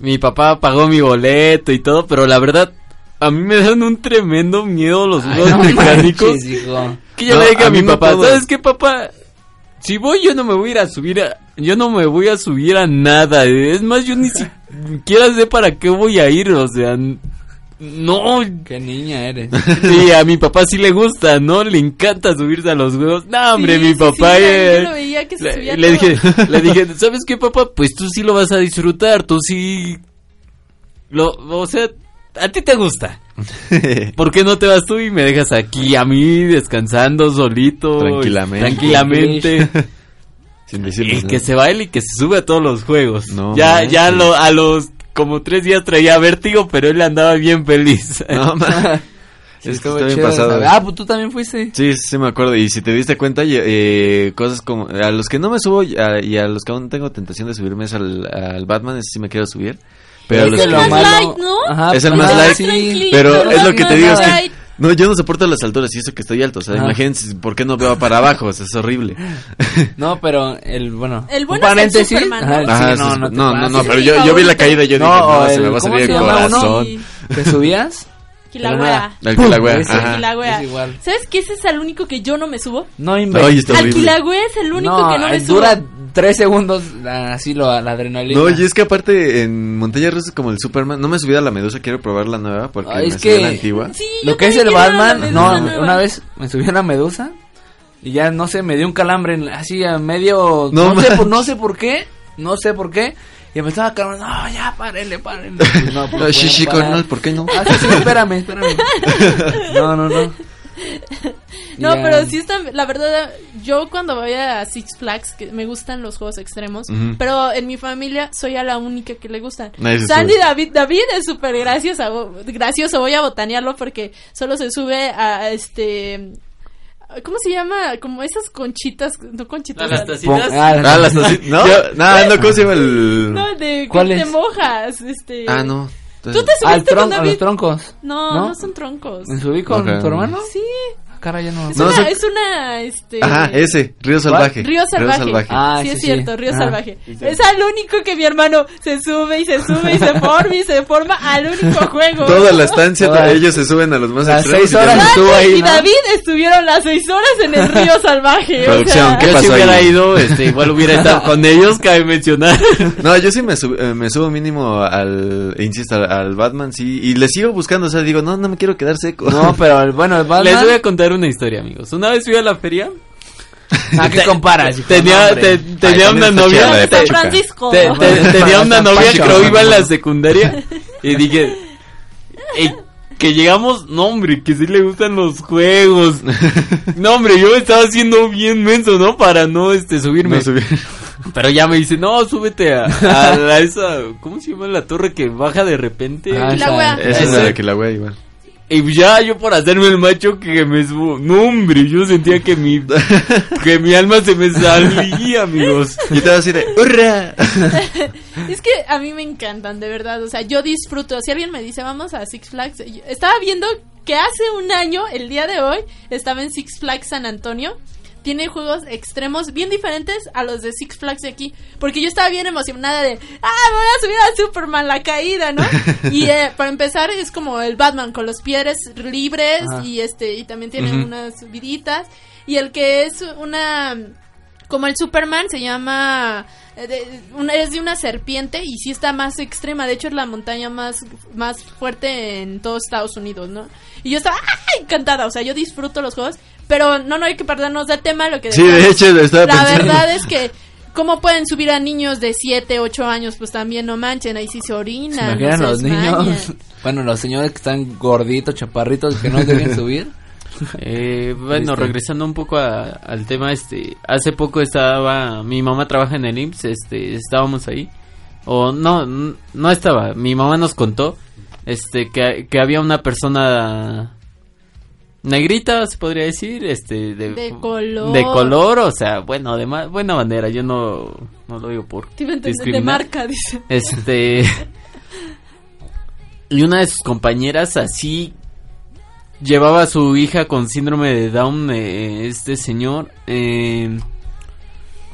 mi papá pagó mi boleto y todo, pero la verdad a mí me dan un tremendo miedo los Ay, juegos no mecánicos. manches, hijo. Que yo No, le dije a a, mi papá, todo. ¿sabes qué, papá? Si voy yo no me voy a ir a subir a, yo no me voy a subir a nada. Es más, yo ni [LAUGHS] siquiera sé para qué voy a ir, o sea, no. Qué niña eres. Y a mi papá sí le gusta, ¿no? Le encanta subirse a los juegos. No, hombre, Sí, mi sí, papá sí, eh, yo lo veía que se le, subía le todo. dije, [LAUGHS] le dije, ¿sabes qué, papá? Pues tú sí lo vas a disfrutar, tú sí lo, o sea, a ti te gusta. [LAUGHS] ¿Por qué no te vas tú y me dejas aquí a mí descansando solito? Tranquilamente. Tranquilamente. Sin decirles y nada. que se baile y que se sube a todos los juegos. No ya, ya lo, a los como tres días traía vértigo, pero él andaba bien feliz. [LAUGHS] No. [LAUGHS] Sí, está bien chido, pasado. Ah, pues tú también fuiste. Sí, sí, me acuerdo. Y si te diste cuenta, eh, cosas como... A los que no me subo y a, y a los que aún tengo tentación de subirme es al, al Batman, ese sí me quiero subir. Pero a Es los que que... lo más malo- light, ¿no? Ajá, Es el pues, más light. Pero es lo que te digo, es que... No, yo no soporto las alturas y eso que estoy alto. O sea, Ajá. imagínense por qué no veo para abajo. o sea, es horrible. [LAUGHS] No, pero el bueno. El un bueno es el paréntesis. Superman, ¿no? Ajá, Ajá, sí, no, sí, no, no, no, no, pases. pero yo, yo vi la caída y yo dije, No, no, se el- me va a ¿cómo salir se el llama uno? corazón. Sí. ¿Te subías? Kilauea. El. Es igual. ¿Sabes qué? Ese es el único que yo no me subo. No inventes. está Al. Kilauea es el único no, que no me eh, subo. dura tres segundos la- así lo, la adrenalina. No, y es que aparte en montaña rusa como el Superman, no me subido a la medusa, quiero probar la nueva porque Ay, me es subí que- la antigua. Sí, Lo que es el la Batman, no, nueva. una vez me subí a una medusa y ya no sé, me dio un calambre en- así a medio, No no, sé, por, no sé por qué, no sé por qué, y me estaba calmando, no, ya, párenle, párenle. [LAUGHS] Pues no, pues, bueno, sí, ¿por qué no? Ah, sí, sí, espérame, espérame. [LAUGHS] No, no, no. No, pero sí está, la verdad, yo cuando voy a Six Flags, que me gustan los juegos extremos, pero en mi familia soy a la única que le gustan. Se Sandy sube. David, David es súper gracioso, gracioso, voy a botanearlo porque solo se sube a, este... ¿Cómo se llama? Como esas conchitas, no conchitas. Las tacitas. Ah, Ah, las tacitas, ¿no? Yo, no, no, ¿cómo se llama el...? No, de que ¿Cuál te mojas, este... Ah, no. ¿Tú te Al subiste con tron- a David? los troncos. No, ¿No? no, son troncos. ¿Me subí con Ok. tu hermano? Sí, Cara, ya no. es, No, una, son- es una, este... Ajá, ese, Río Salvaje. Río Salvaje. Ah, sí, sí, es sí. cierto, Río Ajá. Salvaje. Es al único que mi hermano se sube y se sube y se [LAUGHS] forma y se forma al único juego. Toda la estancia, Toda- ellos se suben a los más Las extremos. seis y horas no- estuvo ahí, y ¿no? David estuvieron las seis horas en el Río [LAUGHS] Salvaje. o Producción, sea, ¿qué Yo si pasó hubiera ahí? ido, este, igual hubiera estado con ellos, cabe mencionar. [LAUGHS] No, yo sí me, sub- eh, me subo mínimo al, insisto, al, al Batman, sí, y le sigo buscando, o sea, digo, no, no me quiero quedar seco. No, pero el- bueno, el Batman. Les voy a contar una historia, amigos. Una vez fui a la feria ¿A qué comparas? Tenía, te- tenía también una novia. San. Francisco. te- te- tenía una San novia que creo iba en la secundaria. Y dije. "Ey, que llegamos, no hombre, que sí le gustan los juegos. [LAUGHS] No hombre, yo me estaba haciendo bien menso, ¿no? Para no este subirme. No subí. Pero ya me dice, no, súbete a, a la- esa, ¿cómo se llama la torre que baja de repente? Ah, La wea. Esa es la de que la wea igual. Y ya yo por hacerme el macho que me subo. No, hombre, yo sentía que mi, [LAUGHS] que mi alma se me salía, amigos. Y te vas así de ¡Hurra! [LAUGHS] Es que a mí me encantan, de verdad. O sea, yo disfruto. Si alguien me dice, vamos a Six Flags. Estaba viendo que hace un año, el día de hoy, estaba en Six Flags San Antonio. Tiene juegos extremos bien diferentes a los de Six Flags de aquí. Porque yo estaba bien emocionada de, ah, me voy a subir a Superman, la caída, ¿no? [LAUGHS] y eh, para empezar es como el Batman con los pies libres Ajá. y este y también tiene unas subiditas. Y el que es una como el Superman se llama eh, de- una- es de una serpiente y sí está más extrema de hecho es la montaña más más fuerte en todo Estados Unidos no y yo estaba ¡ah! encantada o sea yo disfruto los juegos pero no no hay que perdernos de tema lo que Sí, de hecho, estaba la pensando. verdad es que cómo pueden subir a niños de 7, 8 años pues también no manchen ahí sí se ¿Se orinan imaginan no se los niños? Bueno, los señores que están gorditos, chaparritos, que no deben subir. [LAUGHS] Eh, bueno, Este. regresando un poco a- al tema, este, hace poco estaba, mi mamá trabaja en el IMSS, este, estábamos ahí, o no, no estaba, mi mamá nos contó, este, que, que había una persona negrita, se podría decir, este, de, De color. de color, o sea, bueno, de ma- buena bandera, yo no, no lo digo por de marca dice Este. [LAUGHS] y una de sus compañeras así. Llevaba a su hija con síndrome de Down, eh, este señor. eh,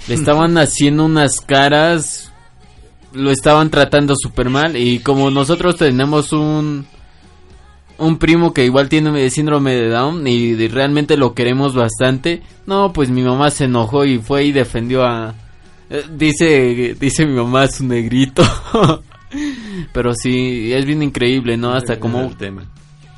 le [LAUGHS] estaban haciendo unas caras. Lo estaban tratando súper mal. Y como nosotros tenemos un. Un primo que igual tiene síndrome de Down y realmente lo queremos bastante. No, pues mi mamá se enojó y fue y defendió a, eh, dice, dice mi mamá su negrito. [LAUGHS] Pero sí, es bien increíble, ¿no? Hasta como tema.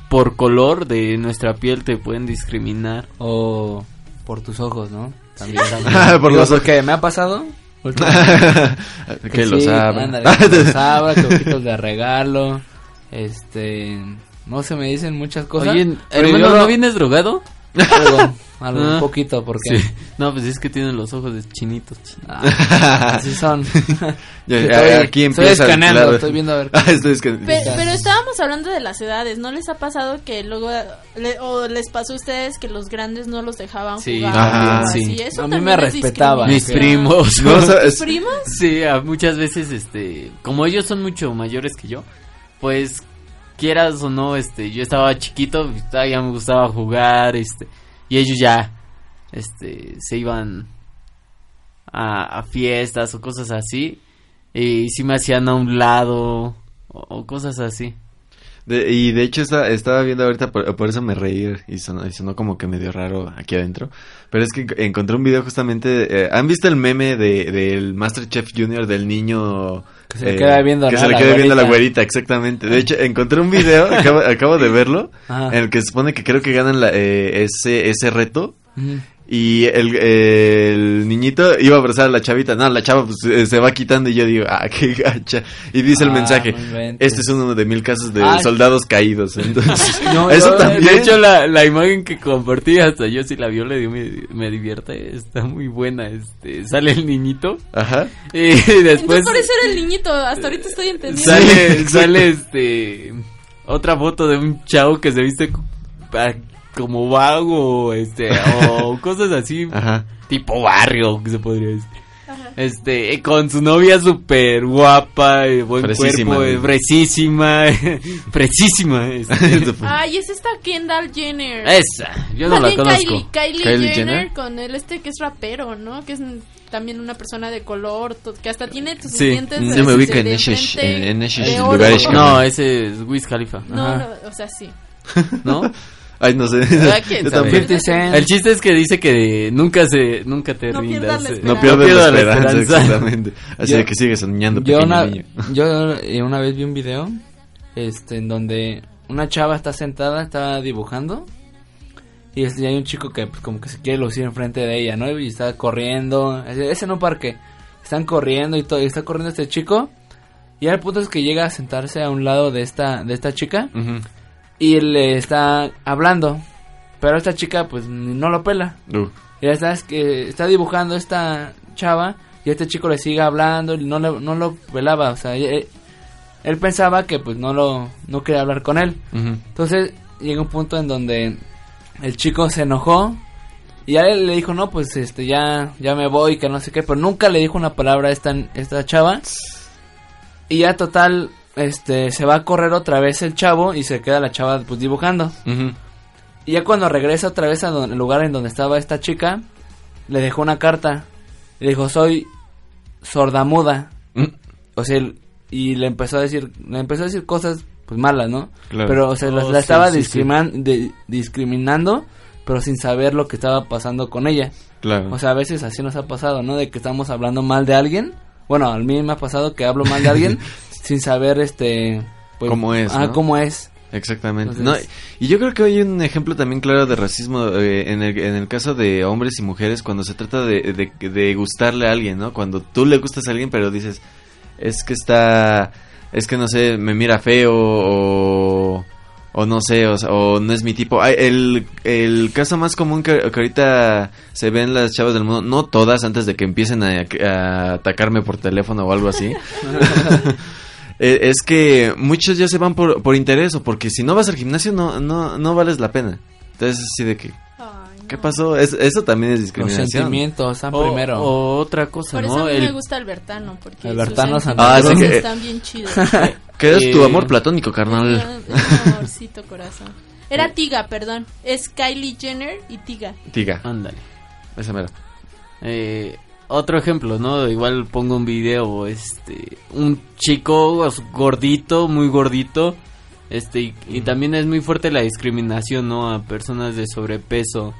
por color de nuestra piel te pueden discriminar. O por tus ojos, ¿no? También. también. [LAUGHS] Ah, por Digo, los ojos. porque me ha pasado. [LAUGHS] que lo sí, ándale, que lo abra, que ojitos de regalo. Este. No se me dicen muchas cosas. Oye, pero hermano, yo ¿no lo- vienes drogado? algo, algo, [LAUGHS] Ah. un poquito, porque. Sí. No, pues es que tienen los ojos de chinitos. Ah, así son. [LAUGHS] Ya, Estoy- aquí estoy empieza el escaneando, claro. estoy viendo a ver. Ah, estoy escaneando. Pe- Pero, estábamos hablando de las edades, ¿no les ha pasado que luego le- o les pasó a ustedes que los grandes no los dejaban Sí, jugar? ajá, algo sí. así? Eso A mí me es respetaban. Mis primos. No, o sea, ¿Tus es- primos? Sí, muchas veces, este, como ellos son mucho mayores que yo, pues quieras o no, este, yo estaba chiquito, todavía me gustaba jugar, este, y ellos ya, este, se iban a, fiestas o cosas así, y sí me hacían a un lado o, cosas así. Y de hecho está- estaba viendo ahorita, por, eso me reí y sonó, como que medio raro aquí adentro. Pero es que enc- encontré un video justamente... eh, ¿Han visto el meme de, del Masterchef Junior del niño... Que se le queda viendo, Que se le La queda viendo a la güerita. güerita, exactamente. De hecho, encontré un video, [LAUGHS] acabo, acabo de verlo, Ajá. en el que se supone que creo que ganan la, eh, ese, ese reto. Ujú. Y el, el niñito iba a abrazar a la chavita. No, la chava pues, eh, se va quitando y yo digo, ah, qué gacha. Y dice el Ah, mensaje, este es uno de mil casos de soldados caídos. [LAUGHS] Entonces, No, eso yo- también. De hecho, la, la imagen que compartí, hasta yo si la vio, le dio, me, me divierte, está muy buena, este, sale el niñito, Ajá. [LAUGHS] y Entonces después... por eso era el niño, hasta ahorita estoy entendiendo. Sale, sale este otra foto de un chavo que se viste como vago, este, o [LAUGHS] cosas así, Ajá. tipo barrio, que se podría decir. Este, eh, con su novia súper guapa, eh, buen Fresísima, cuerpo, eh, fresísima, [LAUGHS] fresísima. este. [LAUGHS] Ay, es esta Kendall Jenner. Esa, yo no la conozco. Kylie, Kylie Kylie Jenner, Jenner. con el este que es rapero, ¿no? Que es también una persona de color, que hasta tiene sus Sí. dientes No de- me ubico de- en oro. lugares, No, ese es Wiz Khalifa, No, no, o sea, sí. ¿no? Ay, no sé. [LAUGHS] ¿quién sabe? tampoco. 50 Cent. El chiste es que dice que nunca se, nunca te No rindas. pierdas la eh. No pierdas la esperanza, exactamente. Así Yo- de que sigues soñando, yo pequeño una, niño. yo eh, una vez vi un video este en donde una chava está sentada está dibujando Y, este, y hay un chico que pues, como que se quiere lucir enfrente de ella, ¿no? Y está corriendo. Ese, un parque. Están corriendo y todo. Y está corriendo este chico. Y al punto es que llega a sentarse a un lado de esta, de esta chica. Ujú. Y le está hablando. Pero esta chica pues no lo pela. Uh, Y ya está, es que está dibujando esta chava y este chico le sigue hablando y no, le- no lo pelaba. O sea, él, él pensaba que pues no lo no quería hablar con él. Entonces llega un punto en donde el chico se enojó y a él le dijo, no, pues este ya, ya me voy, que no sé qué, pero nunca le dijo una palabra a esta, esta chava. Y ya total, este, se va a correr otra vez el chavo y se queda la chava pues dibujando. Y ya cuando regresa otra vez al lugar en donde estaba esta chica, le dejó una carta. Le dijo, soy sordamuda. Mm, O sea, y le empezó a decir, le empezó a decir cosas pues malas, ¿no? Claro. Pero, o sea, la, Oh, la sí, estaba sí, sí. discriman- de- discriminando, pero sin saber lo que estaba pasando con ella. Claro. O sea, a veces así nos ha pasado, ¿no? De que estamos hablando mal de alguien. Bueno, a mí me ha pasado que hablo mal de alguien [LAUGHS] sin saber, este... Pues, Cómo es, Ah, ¿no? cómo es. Exactamente. Entonces- No, y yo creo que hay un ejemplo también claro de racismo eh, en, el, en el caso de hombres y mujeres cuando se trata de, de, de gustarle a alguien, ¿no? Cuando tú le gustas a alguien pero dices, es que está, es que no sé, me mira feo o, o no sé, o, o no es mi tipo. Ay, el, el caso más común que, que ahorita se ven las chavas del mundo, no todas antes de que empiecen a, a atacarme por teléfono o algo así. [LAUGHS] [LAUGHS] Eh, es que muchos ya se van por, por interés o porque si no vas al gimnasio no, no, no vales la pena. Entonces así de que, Ay, no. ¿qué pasó? Es- eso también es Los discriminación. sentimientos están O, primero. o otra cosa, Por eso ¿no? a mí El- me gusta Albertano, porque Albertano Ah, sí que- están bien chidos. [LAUGHS] ¿Qué es tu Eh, amor platónico, carnal? Un amorcito corazón. Era Tiga, perdón. Es Kylie Jenner y Tiga. Diga, Ándale. esa mera. Eh, otro ejemplo, ¿no? Igual pongo un video, este, un chico gordito, muy gordito, este, y, y también es muy fuerte la discriminación, ¿no? A personas de sobrepeso.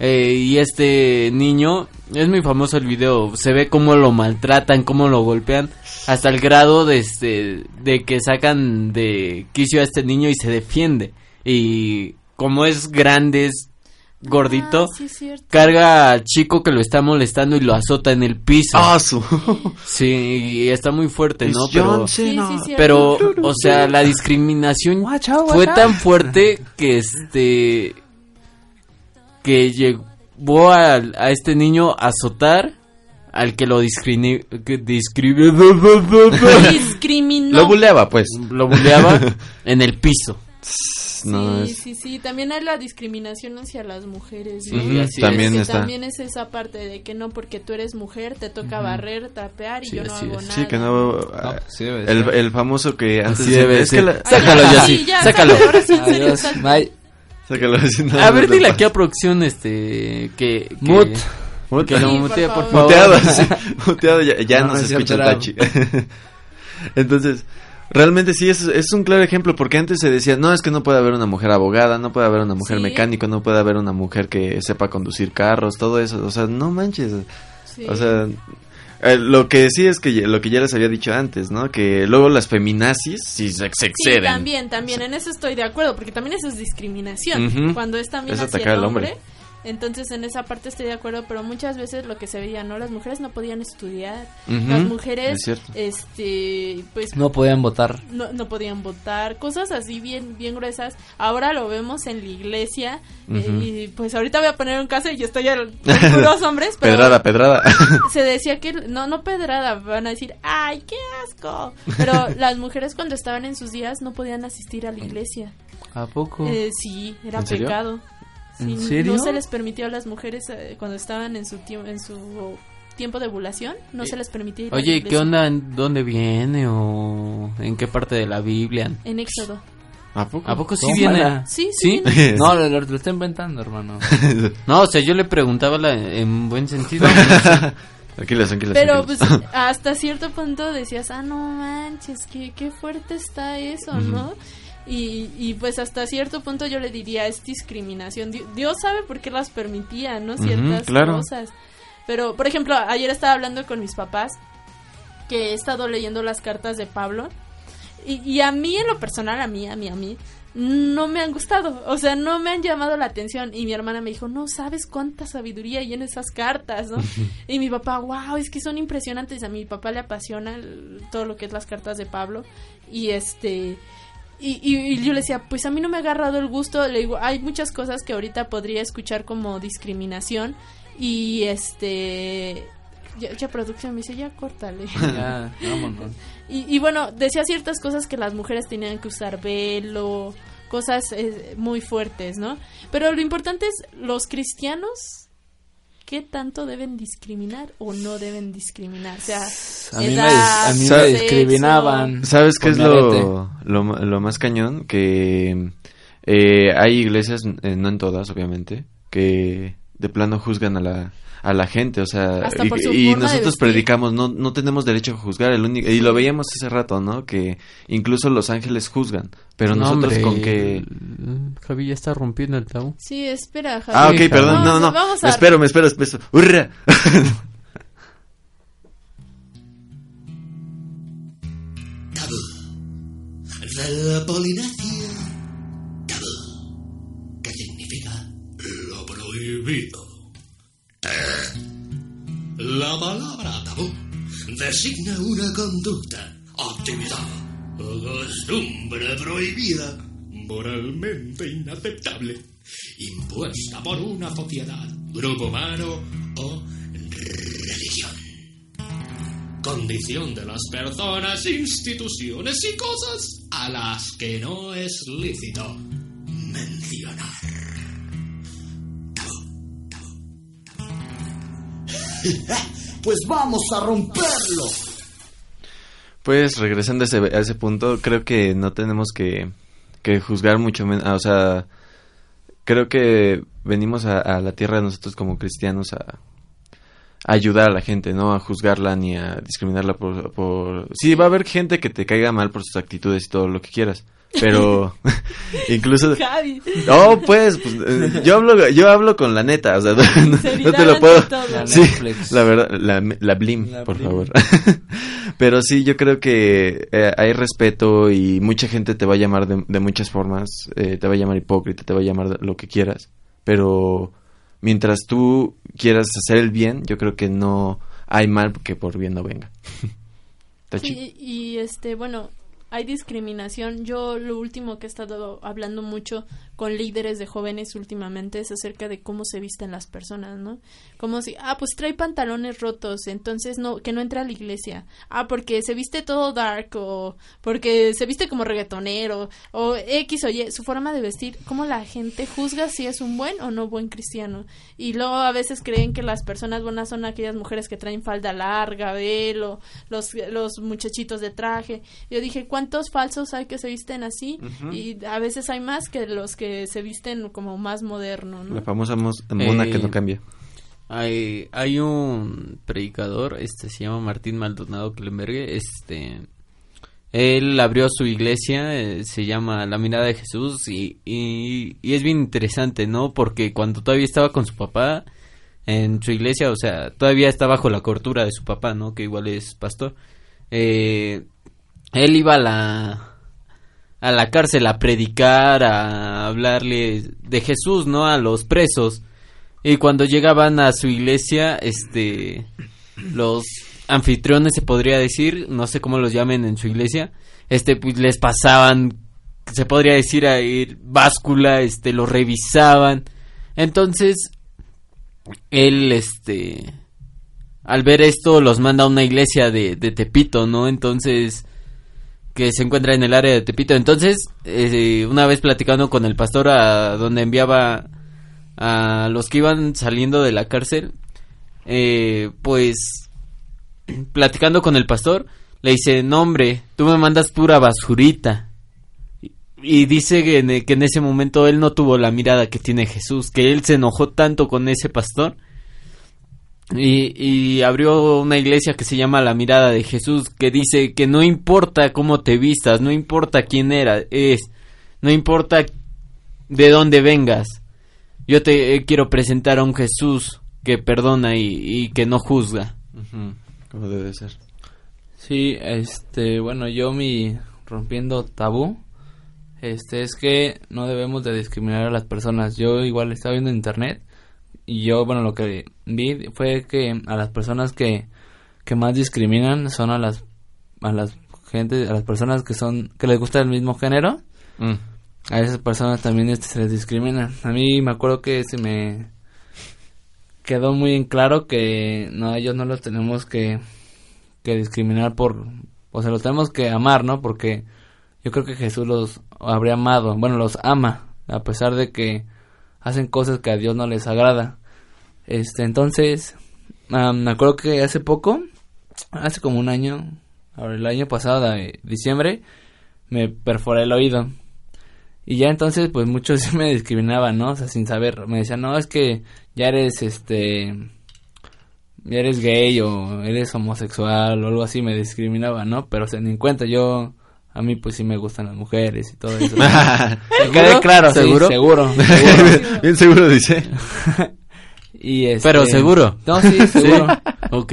Eh, y este niño, es muy famoso el video, se ve cómo lo maltratan, cómo lo golpean, hasta el grado de, este, de que sacan de quicio a este niño y se defiende. Y como es grande, es gordito, Ah, sí, carga al chico que lo está molestando y lo azota en el piso. ¡Ah, su! Sí, y está muy fuerte, ¿no? Pero, John Sí, Cena. sí, cierto. pero, o sea, la discriminación fue tan fuerte que este que llevó al- a, este niño a azotar al que lo discrimina que discrimi- [LAUGHS] Discriminó. Lo buleaba, pues. lo buleaba [LAUGHS] en el piso. [LAUGHS] No, sí, es- sí, sí. También hay la discriminación hacia las mujeres. ¿no? Ujú, así también Que está. También es esa parte de que no, porque tú eres mujer, te toca barrer, trapear y Sí, yo no hago es. nada. Sí, que no... No, ah, sí debe el, ser. el famoso que antes... Debe es que la- Ay, Sácalo ya, ya, sí, sí, ya, sácalo. Ahora sí, en serio, Adiós. sácalo. No, A ver, dile aquí a producción este que que, Mut. que lo Sí, mutee, por favor. Muteado, sí, [LAUGHS] muteado, ya, ya No, no, no se es escucha tachi. [LAUGHS] Entonces, realmente sí es, es un claro ejemplo, porque antes se decía, no, es que no puede haber una mujer abogada, no puede haber una mujer Sí. mecánico, no puede haber una mujer que sepa conducir carros, todo eso, o sea, no manches. Sí. O sea, eh, lo que sí es que ya- lo que ya les había dicho antes, ¿no? Que luego las feminazis sí se, se Sí, exceden. también, también, en eso estoy de acuerdo, porque también eso es discriminación, cuando es también Es hacia atacar el al hombre. Entonces en esa parte estoy de acuerdo, pero muchas veces lo que se veía, ¿no? Las mujeres no podían estudiar, las es mujeres, este, pues No podían votar. no, no podían votar, cosas así bien, bien gruesas. Ahora lo vemos en la iglesia eh, y pues ahorita voy a poner un caso y yo estoy al, [LAUGHS] puros hombres, pero Pedrada, pedrada. [LAUGHS] se decía que no, no pedrada, van a decir, ay, qué asco. Pero [LAUGHS] las mujeres cuando estaban en sus días no podían asistir a la iglesia. ¿A poco? Eh, sí, era ¿En serio? Sí, ¿En serio? No se les permitió a las mujeres eh, cuando estaban en su tiempo, en su tiempo de ovulación, no se les permitía ir la Oye, ¿y iglesia. ¿qué onda? ¿En ¿Dónde viene o en qué parte de la Biblia? En Éxodo. ¿A poco? ¿A poco sí viene? Sí, ¿Sí? sí. viene. [LAUGHS] No, lo, lo- lo está inventando, hermano. [LAUGHS] No, o sea, yo le preguntaba la- en buen sentido. [LAUGHS] Tranquilas, tranquilas. Pero pues tranquilas. hasta cierto punto decías, ah, no manches, qué, qué fuerte está eso, ¿no? Y, y pues hasta cierto punto yo le diría, es discriminación. Di- Dios sabe por qué las permitía, ¿no? Ciertas claro. cosas. Pero, por ejemplo, ayer estaba hablando con mis papás que he estado leyendo las cartas de Pablo. Y, y a mí, en lo personal, a mí, a mí, a mí, no me han gustado, o sea, no me han llamado la atención. Y mi hermana me dijo, no sabes cuánta sabiduría hay en esas cartas, ¿no? y mi papá, wow, es que son impresionantes. A mi papá le apasiona el- todo lo que es las cartas de Pablo. Y este... Y, y- y yo le decía, pues a mí no me ha agarrado el gusto. Le digo, hay muchas cosas que ahorita podría escuchar como discriminación. Y este... Ya, ya producción me dice, ya córtale. [LAUGHS] Ya, vámonos. [LAUGHS] Y, y bueno, decía ciertas cosas que las mujeres tenían que usar velo, cosas eh, muy fuertes, ¿no? Pero lo importante es, los cristianos, ¿qué tanto deben discriminar o no deben discriminar? O sea, A mí me, a mí me discriminaban. ¿Sabes qué es lo, lo, lo más cañón? Que eh, hay iglesias, eh, no en todas, obviamente, que de plano juzgan a la, a la gente, o sea, Hasta y, por su y forma de nosotros predicamos, no, no tenemos derecho a juzgar, el único, y lo veíamos hace rato, ¿no? Que incluso los ángeles juzgan, pero No, nosotros hombre, con que... Javi ya está rompiendo el tabú. sí, espera, Javi. Ah, ok, Sí, perdón, no, vamos- no, vamos me a- espero, me espero, me espero. ¡Hurra! de la Polinesia. Tabú, que significa lo prohibido. La palabra tabú designa una conducta, actividad o costumbre prohibida, moralmente inaceptable, impuesta por una sociedad, grupo humano o religión condición de las personas, instituciones y cosas a las que no es lícito mencionar. [LAUGHS] pues vamos a romperlo. Pues regresando a ese, punto, creo que no tenemos que, que juzgar mucho menos, o sea, creo que venimos a, la tierra nosotros como cristianos a, a ayudar a la gente, no a juzgarla ni a discriminarla por, por... Sí, va a haber gente que te caiga mal por sus actitudes y todo lo que quieras, pero [LAUGHS] incluso... Javi. Oh, pues, pues, eh, yo hablo, yo hablo con la neta, o sea, no, no- no te lo puedo. La Sí, Netflix. la verdad, la, la Blim, La por Blim. favor. [LAUGHS] Pero sí, yo creo que eh, hay respeto y mucha gente te va a llamar de, de muchas formas, eh, te va a llamar hipócrita, te va a llamar lo que quieras, pero mientras tú quieras hacer el bien, yo creo que no hay mal que por bien no venga. [LAUGHS] Está chido. Sí, y este, bueno, hay discriminación. Yo lo último que he estado hablando mucho con líderes de jóvenes últimamente es acerca de cómo se visten las personas, ¿no? Como si, ah, pues trae pantalones rotos, entonces no, que no entra a la iglesia. Ah, porque se viste todo dark o porque se viste como reggaetonero o X o Y, su forma de vestir, cómo la gente juzga si es un buen o no buen cristiano. Y luego a veces creen que las personas buenas son aquellas mujeres que traen falda larga, velo, los, los muchachitos de traje. Yo dije, ¿cuántos falsos hay que se visten así? Y a veces hay más que los que se visten como más moderno, ¿no? La famosa mos- mona Eh, que no cambia. Hay, hay un predicador, este se llama Martín Maldonado Klembergue, este él abrió su iglesia, eh, se llama La Mirada de Jesús y, y, y es bien interesante, ¿no? Porque cuando todavía estaba con su papá en su iglesia, o sea, todavía está bajo la cortura de su papá, ¿no? Que igual es pastor. Eh, él iba a la a la cárcel a predicar, a hablarle de Jesús, ¿no? A los presos. Y cuando llegaban a su iglesia, este, los anfitriones se podría decir, no sé cómo los llamen en su iglesia, este, pues les pasaban, se podría decir ahí, báscula, este, los revisaban. Entonces, él, este, al ver esto, los manda a una iglesia de, de Tepito, ¿no? Entonces, que se encuentra en el área de Tepito. Entonces, eh, una vez platicando con el pastor a donde enviaba a los que iban saliendo de la cárcel, eh, pues platicando con el pastor, le dice, no hombre, tú me mandas pura basurita. Y- dice que en ese momento él no tuvo la mirada que tiene Jesús, que él se enojó tanto con ese pastor y, y abrió una iglesia que se llama La Mirada de Jesús, que dice que no importa cómo te vistas, no importa quién era, es, no importa de dónde vengas. Yo te eh, quiero presentar a un Jesús que perdona y, y que no juzga. Como debe ser. Sí, este, bueno, yo mi rompiendo tabú, este es que no debemos de discriminar a las personas. Yo igual estaba viendo en internet y yo, bueno, lo que vi fue que a las personas que, que más discriminan son a las a las gente, a las personas que son que les gusta el mismo género. Mm. A esas personas también este, se les discrimina. A mí me acuerdo que se me quedó muy en claro que no, ellos no los tenemos que, que discriminar por, o sea, los tenemos que amar, ¿no? Porque yo creo que Jesús los habría amado, bueno, los ama, a pesar de que hacen cosas que a Dios no les agrada. Este, entonces, me acuerdo que hace poco, hace como un año, el año pasado, diciembre, me perforé el oído. Y ya entonces, pues muchos [LAUGHS] me discriminaban, ¿no? O sea, sin saber. Me decían, no, es que ya eres, este, ya eres gay o eres homosexual o algo así, me discriminaban, ¿no? Pero se ni en cuenta, yo, a mí pues sí me gustan las mujeres y todo eso. [LAUGHS] Me quedé claro, sí, ¿Seguro? seguro, [LAUGHS] seguro. Bien seguro dice. [LAUGHS] Y este, Pero seguro. No, sí, seguro. Ok.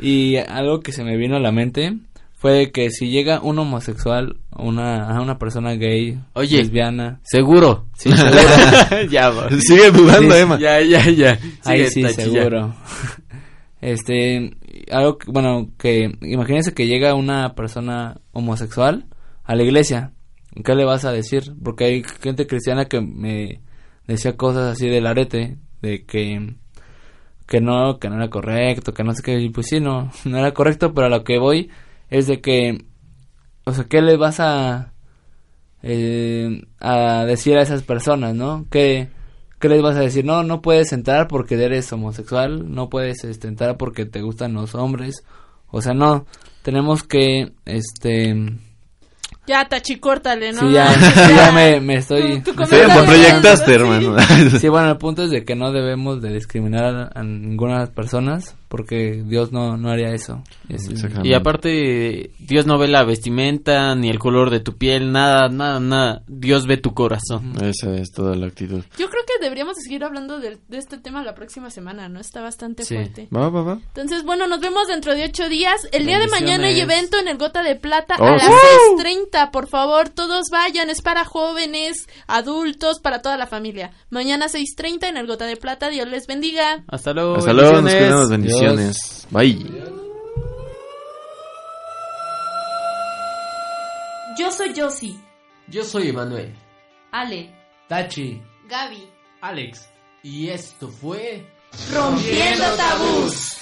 Y algo que se me vino a la mente fue que si llega un homosexual, una, a una persona gay, Oye. lesbiana, Seguro. sí, seguro. ya. Sigue dudando, Sí, Emma. Ya, ya, ya. Ahí sí, seguro. Este, algo que, bueno, que imagínense que llega una persona homosexual a la iglesia. ¿Qué le vas a decir? Porque hay gente cristiana que me decía cosas así del arete, de que que no, que no era correcto, que no sé qué, y pues sí, no, [LAUGHS] no era correcto, pero a lo que voy es de que, o sea, ¿qué le vas a, eh, a decir a esas personas, no? ¿Qué, ¿Qué les vas a decir? No, no puedes entrar porque eres homosexual, no puedes este, entrar porque te gustan los hombres, o sea, no, tenemos que, este, Ya, Tachi, córtale, ¿no? sí, ya, sí, ya me, [LAUGHS] me estoy... Tu- tu Sí, te proyectaste, hermano. Sí, bueno, el punto es de que no debemos de discriminar a ninguna de las personas porque Dios no, no haría eso. Es- Exactamente. Y aparte, Dios no ve la vestimenta, ni el color de tu piel, nada, nada, nada. Dios ve tu corazón. Esa es toda la actitud. Yo creo que deberíamos de seguir hablando de, de este tema la próxima semana, ¿no? Está bastante Sí. fuerte. Va, va, va. Entonces, bueno, nos vemos dentro de ocho días. El día de mañana hay evento en el Gota de Plata Oh, a las sí. 6.30. Por favor, todos vayan. Es para jóvenes, adultos, para toda la familia. Mañana 6.30 en el Gota de Plata. Dios les bendiga. Hasta luego. Hasta luego, nos bendiciones. Bendiciones. Bye. Yo soy Josie. Yo soy Emanuel. Ale. Tachi. Gaby. Alex. Y esto fue... Rompiendo tabús.